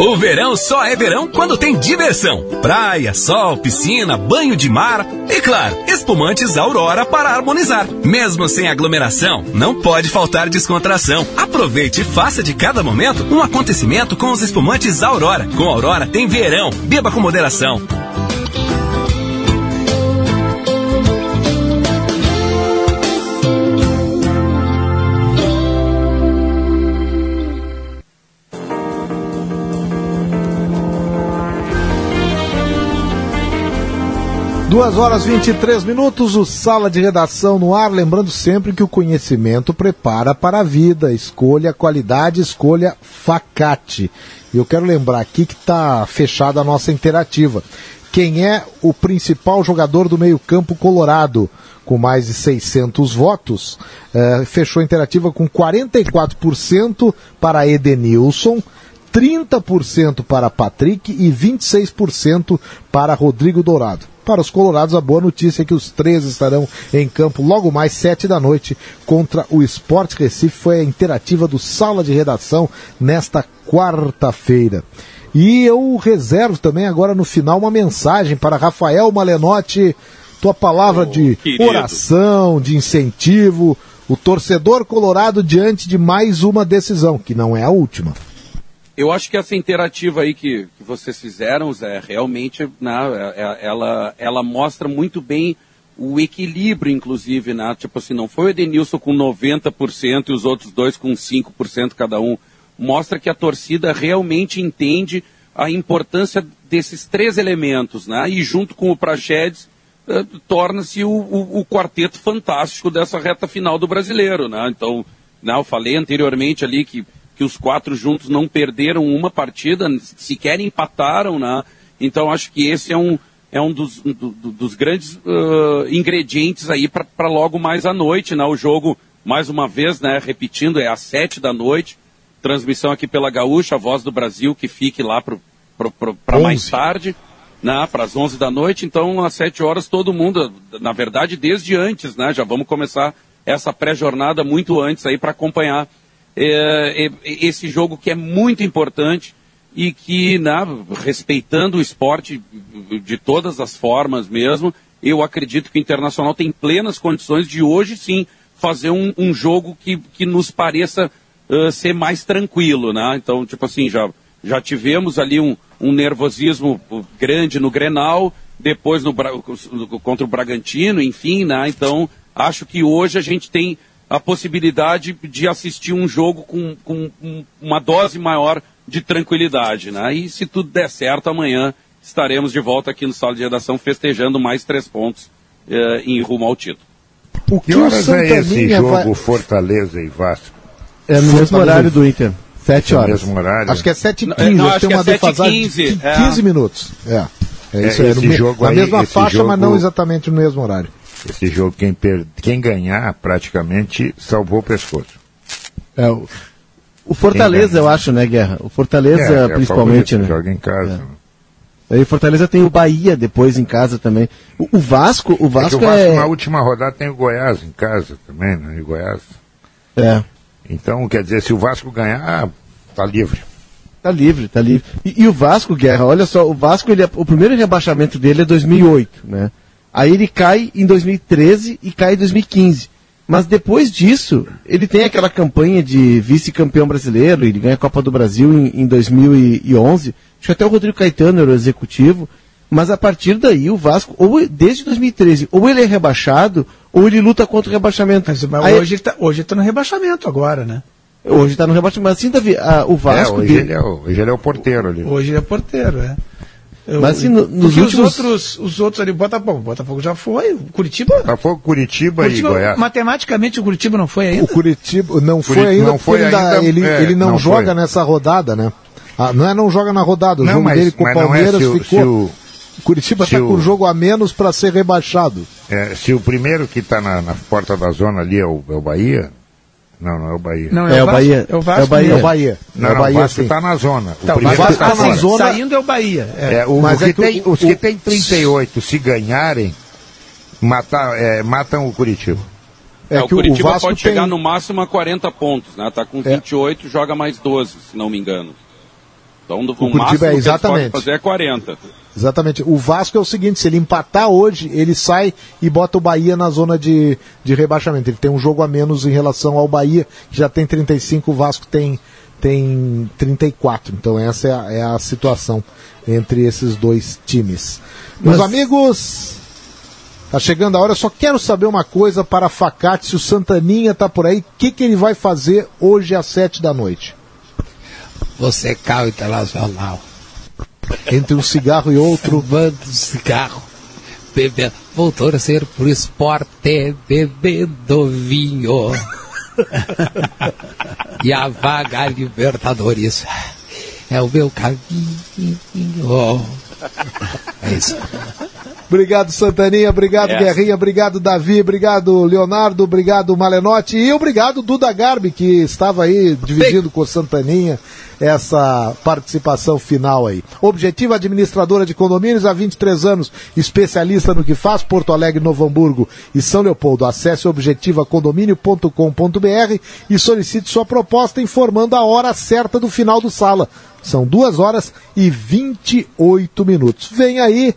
O verão só é verão quando tem diversão. Praia, sol, piscina, banho de mar e, claro, espumantes Aurora para harmonizar. Mesmo sem aglomeração, não pode faltar descontração. Aproveite e faça de cada momento um acontecimento com os espumantes Aurora. Com Aurora tem verão. Beba com moderação. Duas horas 23 minutos, o Sala de Redação no ar. Lembrando sempre que o conhecimento prepara para a vida. Escolha qualidade, escolha facate. E eu quero lembrar aqui que está fechada a nossa interativa. Quem é o principal jogador do meio-campo colorado? Com mais de 600 votos, eh, fechou a interativa com 44% para Edenilson, 30% para Patrick e 26% para Rodrigo Dourado. Para os colorados, a boa notícia é que os três estarão em campo logo mais sete da noite contra o Sport Recife. Foi a interativa do Sala de Redação nesta quarta-feira. E eu reservo também agora no final uma mensagem para Rafael Malenotti, tua palavra de querido. oração, de incentivo, o torcedor colorado diante de mais uma decisão, que não é a última. Eu acho que essa interativa aí que, que vocês fizeram, Zé, realmente, né, é- é- ela, ela mostra muito bem o equilíbrio, inclusive, né? Tipo assim, não foi o Edenilson com 90% e os outros dois com 5% cada um. Mostra que a torcida realmente entende a importância desses três elementos, né? E junto com o Praxedes, eh, torna-se o, o- o quarteto fantástico dessa reta final do brasileiro, né? Então, né, eu falei anteriormente ali que, que os quatro juntos não perderam uma partida, sequer empataram, né? Então acho que esse é um, é um dos, do- do- dos grandes ãh, ingredientes aí para logo mais à noite, né? O jogo, mais uma vez, né? Repetindo, é às sete da noite. Transmissão aqui pela Gaúcha, a Voz do Brasil, que fique lá para mais tarde, né? Para as 11 da noite. Então, às 7 horas, todo mundo, na verdade, desde antes, né? Já vamos começar essa pré-jornada muito antes aí para acompanhar é, é, esse jogo que é muito importante e que, né, respeitando o esporte de todas as formas mesmo, eu acredito que o Internacional tem plenas condições de hoje sim fazer um, um jogo que, que nos pareça ãh, ser mais tranquilo, né? Então, tipo assim, já, já tivemos ali um, um nervosismo grande no Grenal, depois no, contra o Bragantino, enfim, né? Então, acho que hoje a gente tem a possibilidade de assistir um jogo com, com um- uma dose maior de tranquilidade, né? E se tudo der certo, amanhã estaremos de volta aqui no Sala de Redação festejando mais três pontos eh, em rumo ao título. O Que horas é esse jogo vai- Fortaleza e Vasco? É no mesmo horário do Inter. Sete É horas. mesmo horário? Acho que é 7 Não, h 15 não, acho que tem que é uma 7 h defasagem 15, de é. 15 minutos. É. É É, isso aí, esse no me- jogo na aí, mesma faixa, mas jogo- não exatamente no mesmo horário. Esse jogo, quem, per... quem ganhar, praticamente salvou o pescoço. É, o, o Fortaleza, eu acho, né, Guerra? O Fortaleza, É, é principalmente, favorito, né? Joga em casa. Aí o Fortaleza tem o Bahia depois em casa também. O, o Vasco, o É o Vasco é. na última rodada tem o Goiás em casa também, né? E Goiás. É. Então, quer dizer, se o Vasco ganhar, tá livre. Tá livre, tá livre. E, e o Vasco, Guerra, olha só, o Vasco, ele é- o primeiro rebaixamento dele é 2008, né? Aí ele cai em 2013 e cai em 2015. Mas depois disso, ele tem aquela campanha de vice-campeão brasileiro, ele ganha a Copa do Brasil em, em 2011. Acho que até o Rodrigo Caetano era o executivo. Mas a partir daí, o Vasco, ou desde 2013, ou ele é rebaixado, ou ele luta contra o rebaixamento. Mas Aí- hoje ele tá, hoje ele tá no rebaixamento agora, né? hoje está no rebaixamento. Mas assim, Davi, a- o Vasco... é, hoje, dele- ele é o, hoje ele é o porteiro ali. Hoje ele é porteiro, é. Mas, assim, no- nos últimos- os outros, os outros ali, Botafogo, Botafogo já foi, o Curitiba... Botafogo, Curitiba, Curitiba e Goiás. matematicamente o Curitiba não foi ainda. O Curitiba não foi Curitiba ainda, não foi ele, ainda- ainda, ele, é, ele não, não joga foi. nessa rodada, né? Ah, não é não joga na rodada, o Não, jogo mas- dele com o é Palmeiras se o- ficou. se o- Curitiba está com o- um jogo a menos para ser rebaixado. É, se o primeiro que está na, na porta da zona ali é o, é o Bahia, não, não é o Bahia. Não, É o Vasco, Bahia. É o Vasco. É o Bahia. É o Bahia. Não, é o Bahia, o Vasco está na zona. O Tá, o Vasco tá tá na na zona. Saindo é o Bahia. É. É, o- Mas o é que que tem- o- os o- que têm 38, se ganharem, matar, é, matam o Curitiba. É, É, o que o Curitiba Vasco pode tem- chegar no máximo a 40 pontos, né? Tá com 28, joga mais 12, se não me engano. Então, do, o, Curitiba máximo é que eles exatamente. podem fazer é 40. Exatamente. O Vasco é o seguinte, se ele empatar hoje, ele sai e bota o Bahia na zona de, de rebaixamento. Ele tem um jogo a menos em relação ao Bahia, que já tem 35, o Vasco tem, tem 34. Então essa é a, é a situação entre esses dois times. Meus Mas- amigos, tá chegando a hora, eu só quero saber uma coisa para Facate, se o Santaninha tá por aí, o que, que ele vai fazer hoje às 7 da noite? Você carro internacional. Entre um cigarro e outro. Fumando cigarro. bebendo, vou torcer pro esporte bebendo vinho. <laughs> e a vaga Libertadores é o meu caminho. <laughs> É isso. Obrigado, Santaninha. Obrigado, É. Guerrinha. Obrigado, Davi. Obrigado, Leonardo. Obrigado, Malenotti. E obrigado, Duda Garbi, que estava aí dividindo com o Santaninha essa participação final aí. Objetivo administradora de condomínios há 23 anos, especialista no que faz, Porto Alegre, Novo Hamburgo e São Leopoldo. Acesse objetivacondomínio.com.br e solicite sua proposta informando a hora certa do final do sala. São duas horas e 28 minutos. Vem aí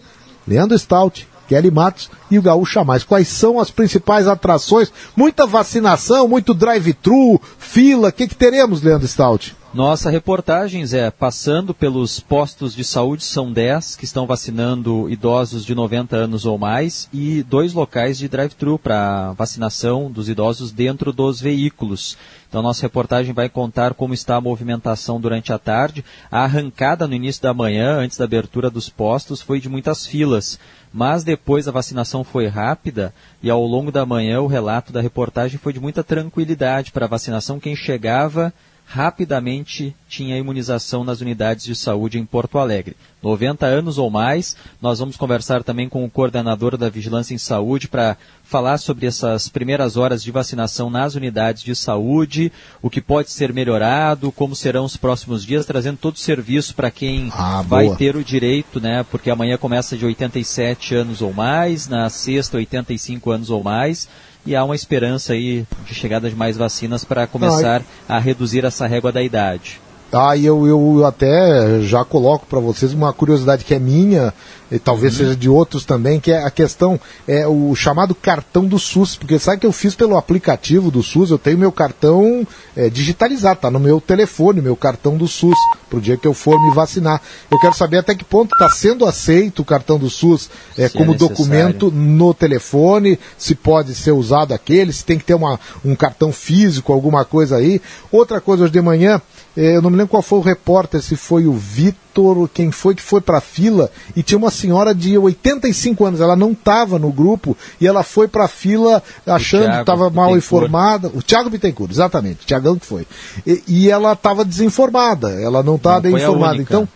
Leandro Stout, Kelly Matos e o Gaúcha Mais. Quais são as principais atrações? Muita vacinação, muito drive-thru, fila. O que, que teremos, Leandro Stout? Nossa reportagem, Zé, passando pelos postos de saúde, são 10 que estão vacinando idosos de 90 anos ou mais e dois locais de drive-thru para vacinação dos idosos dentro dos veículos. Então, nossa reportagem vai contar como está a movimentação durante a tarde. A arrancada no início da manhã, antes da abertura dos postos, foi de muitas filas. Mas depois a vacinação foi rápida e ao longo da manhã o relato da reportagem foi de muita tranquilidade para a vacinação. Quem chegava rapidamente tinha imunização nas unidades de saúde em Porto Alegre. 90 anos ou mais, nós vamos conversar também com o coordenador da Vigilância em Saúde para falar sobre essas primeiras horas de vacinação nas unidades de saúde, o que pode ser melhorado, como serão os próximos dias, trazendo todo o serviço para quem vai boa. ter o direito, né? Porque amanhã começa de 87 anos ou mais, na sexta 85 anos ou mais, e há uma esperança aí de chegada de mais vacinas para começar a reduzir essa régua da idade. Ah, e eu, eu até já coloco para vocês uma curiosidade que é minha, e talvez seja de outros também, que é a questão, é o chamado cartão do SUS, porque sabe que eu fiz pelo aplicativo do SUS, eu tenho meu cartão é, digitalizado, tá no meu telefone, meu cartão do SUS, pro dia que eu for me vacinar. Eu quero saber até que ponto está sendo aceito o cartão do SUS é, Se é como necessário. documento no telefone, se pode ser usado aquele, se tem que ter uma, um cartão físico, alguma coisa aí. Outra coisa, hoje de manhã, eh, eu não me lembro qual foi o repórter, se foi o Vitor, quem foi que foi para a fila, e tinha uma senhora de 85 anos, ela não estava no grupo, e ela foi para a fila achando que estava mal informada. O Thiago Bittencourt, exatamente, o Thiagão que foi. E, e ela estava desinformada, ela não estava bem informada. Então,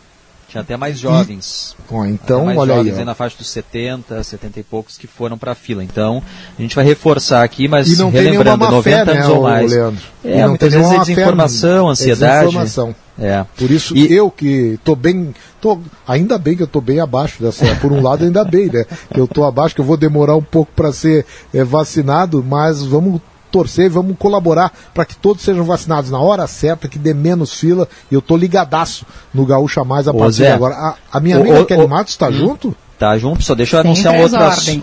Tinha até mais jovens. Bom, então, mais olha aí, jovens ó. na faixa dos 70, 70 e poucos que foram para a fila. Então, a gente vai reforçar aqui, mas E não tem relembrando, nenhuma má 90 fé, anos né, ou mais. Leandro? E É, não muitas tem vezes é desinformação, é ansiedade. desinformação. É. Por isso, eu que tô bem. Tô, ainda bem que eu tô bem abaixo dessa. Por um lado, ainda bem, né? Que eu tô abaixo, que eu vou demorar um pouco para ser eh, vacinado, mas vamos torcer, vamos colaborar para que todos sejam vacinados na hora certa, que dê menos fila. E eu tô ligadaço no Gaúcha Mais a partir de agora. A, a minha ô, amiga ô, Kelly Matos está hum. junto? Tá junto, só deixa eu anunciar um outro,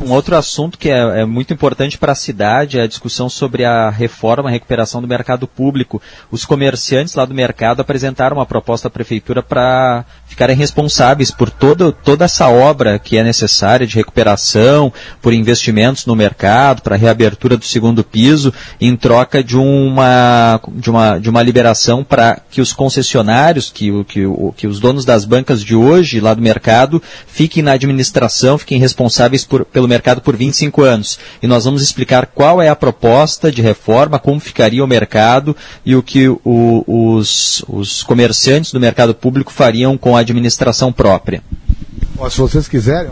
um outro assunto que é, é muito importante para a cidade, é a discussão sobre a reforma, a recuperação do mercado público. Os comerciantes lá do mercado apresentaram uma proposta à prefeitura para ficarem responsáveis por todo, toda essa obra que é necessária de recuperação, por investimentos no mercado, para a reabertura do segundo piso, em troca de uma, de uma, de uma liberação para que os concessionários, que, que, que os donos das bancas de hoje lá do mercado fiquem na administração, fiquem responsáveis por- pelo mercado por 25 anos. E nós vamos explicar qual é a proposta de reforma, como ficaria o mercado e o que o- os, os comerciantes do mercado público fariam com a administração própria. Se vocês quiserem,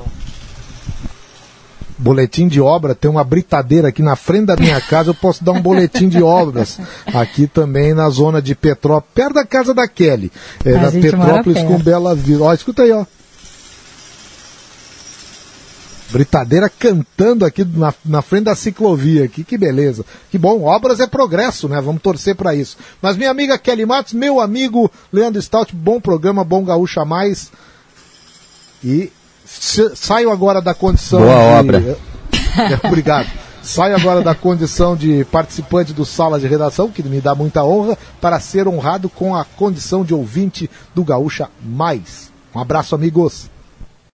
boletim de obra, tem uma britadeira aqui na frente da minha casa, eu posso dar um boletim de obras aqui também na zona de Petrópolis, perto da casa da Kelly, é, na Petrópolis com. Bela Vista. Ó, escuta aí, ó. Britadeira cantando aqui na, na frente da ciclovia aqui, que beleza. Que bom, obras é progresso, né? Vamos torcer para isso. Mas minha amiga Kelly Matos, meu amigo Leandro Stout, bom programa, bom gaúcha mais. E saio agora da condição Boa de... obra. É, <laughs> obrigado. Saio agora da condição de participante do Sala de Redação, que me dá muita honra, para ser honrado com a condição de ouvinte do Gaúcha Mais. Um abraço, amigos.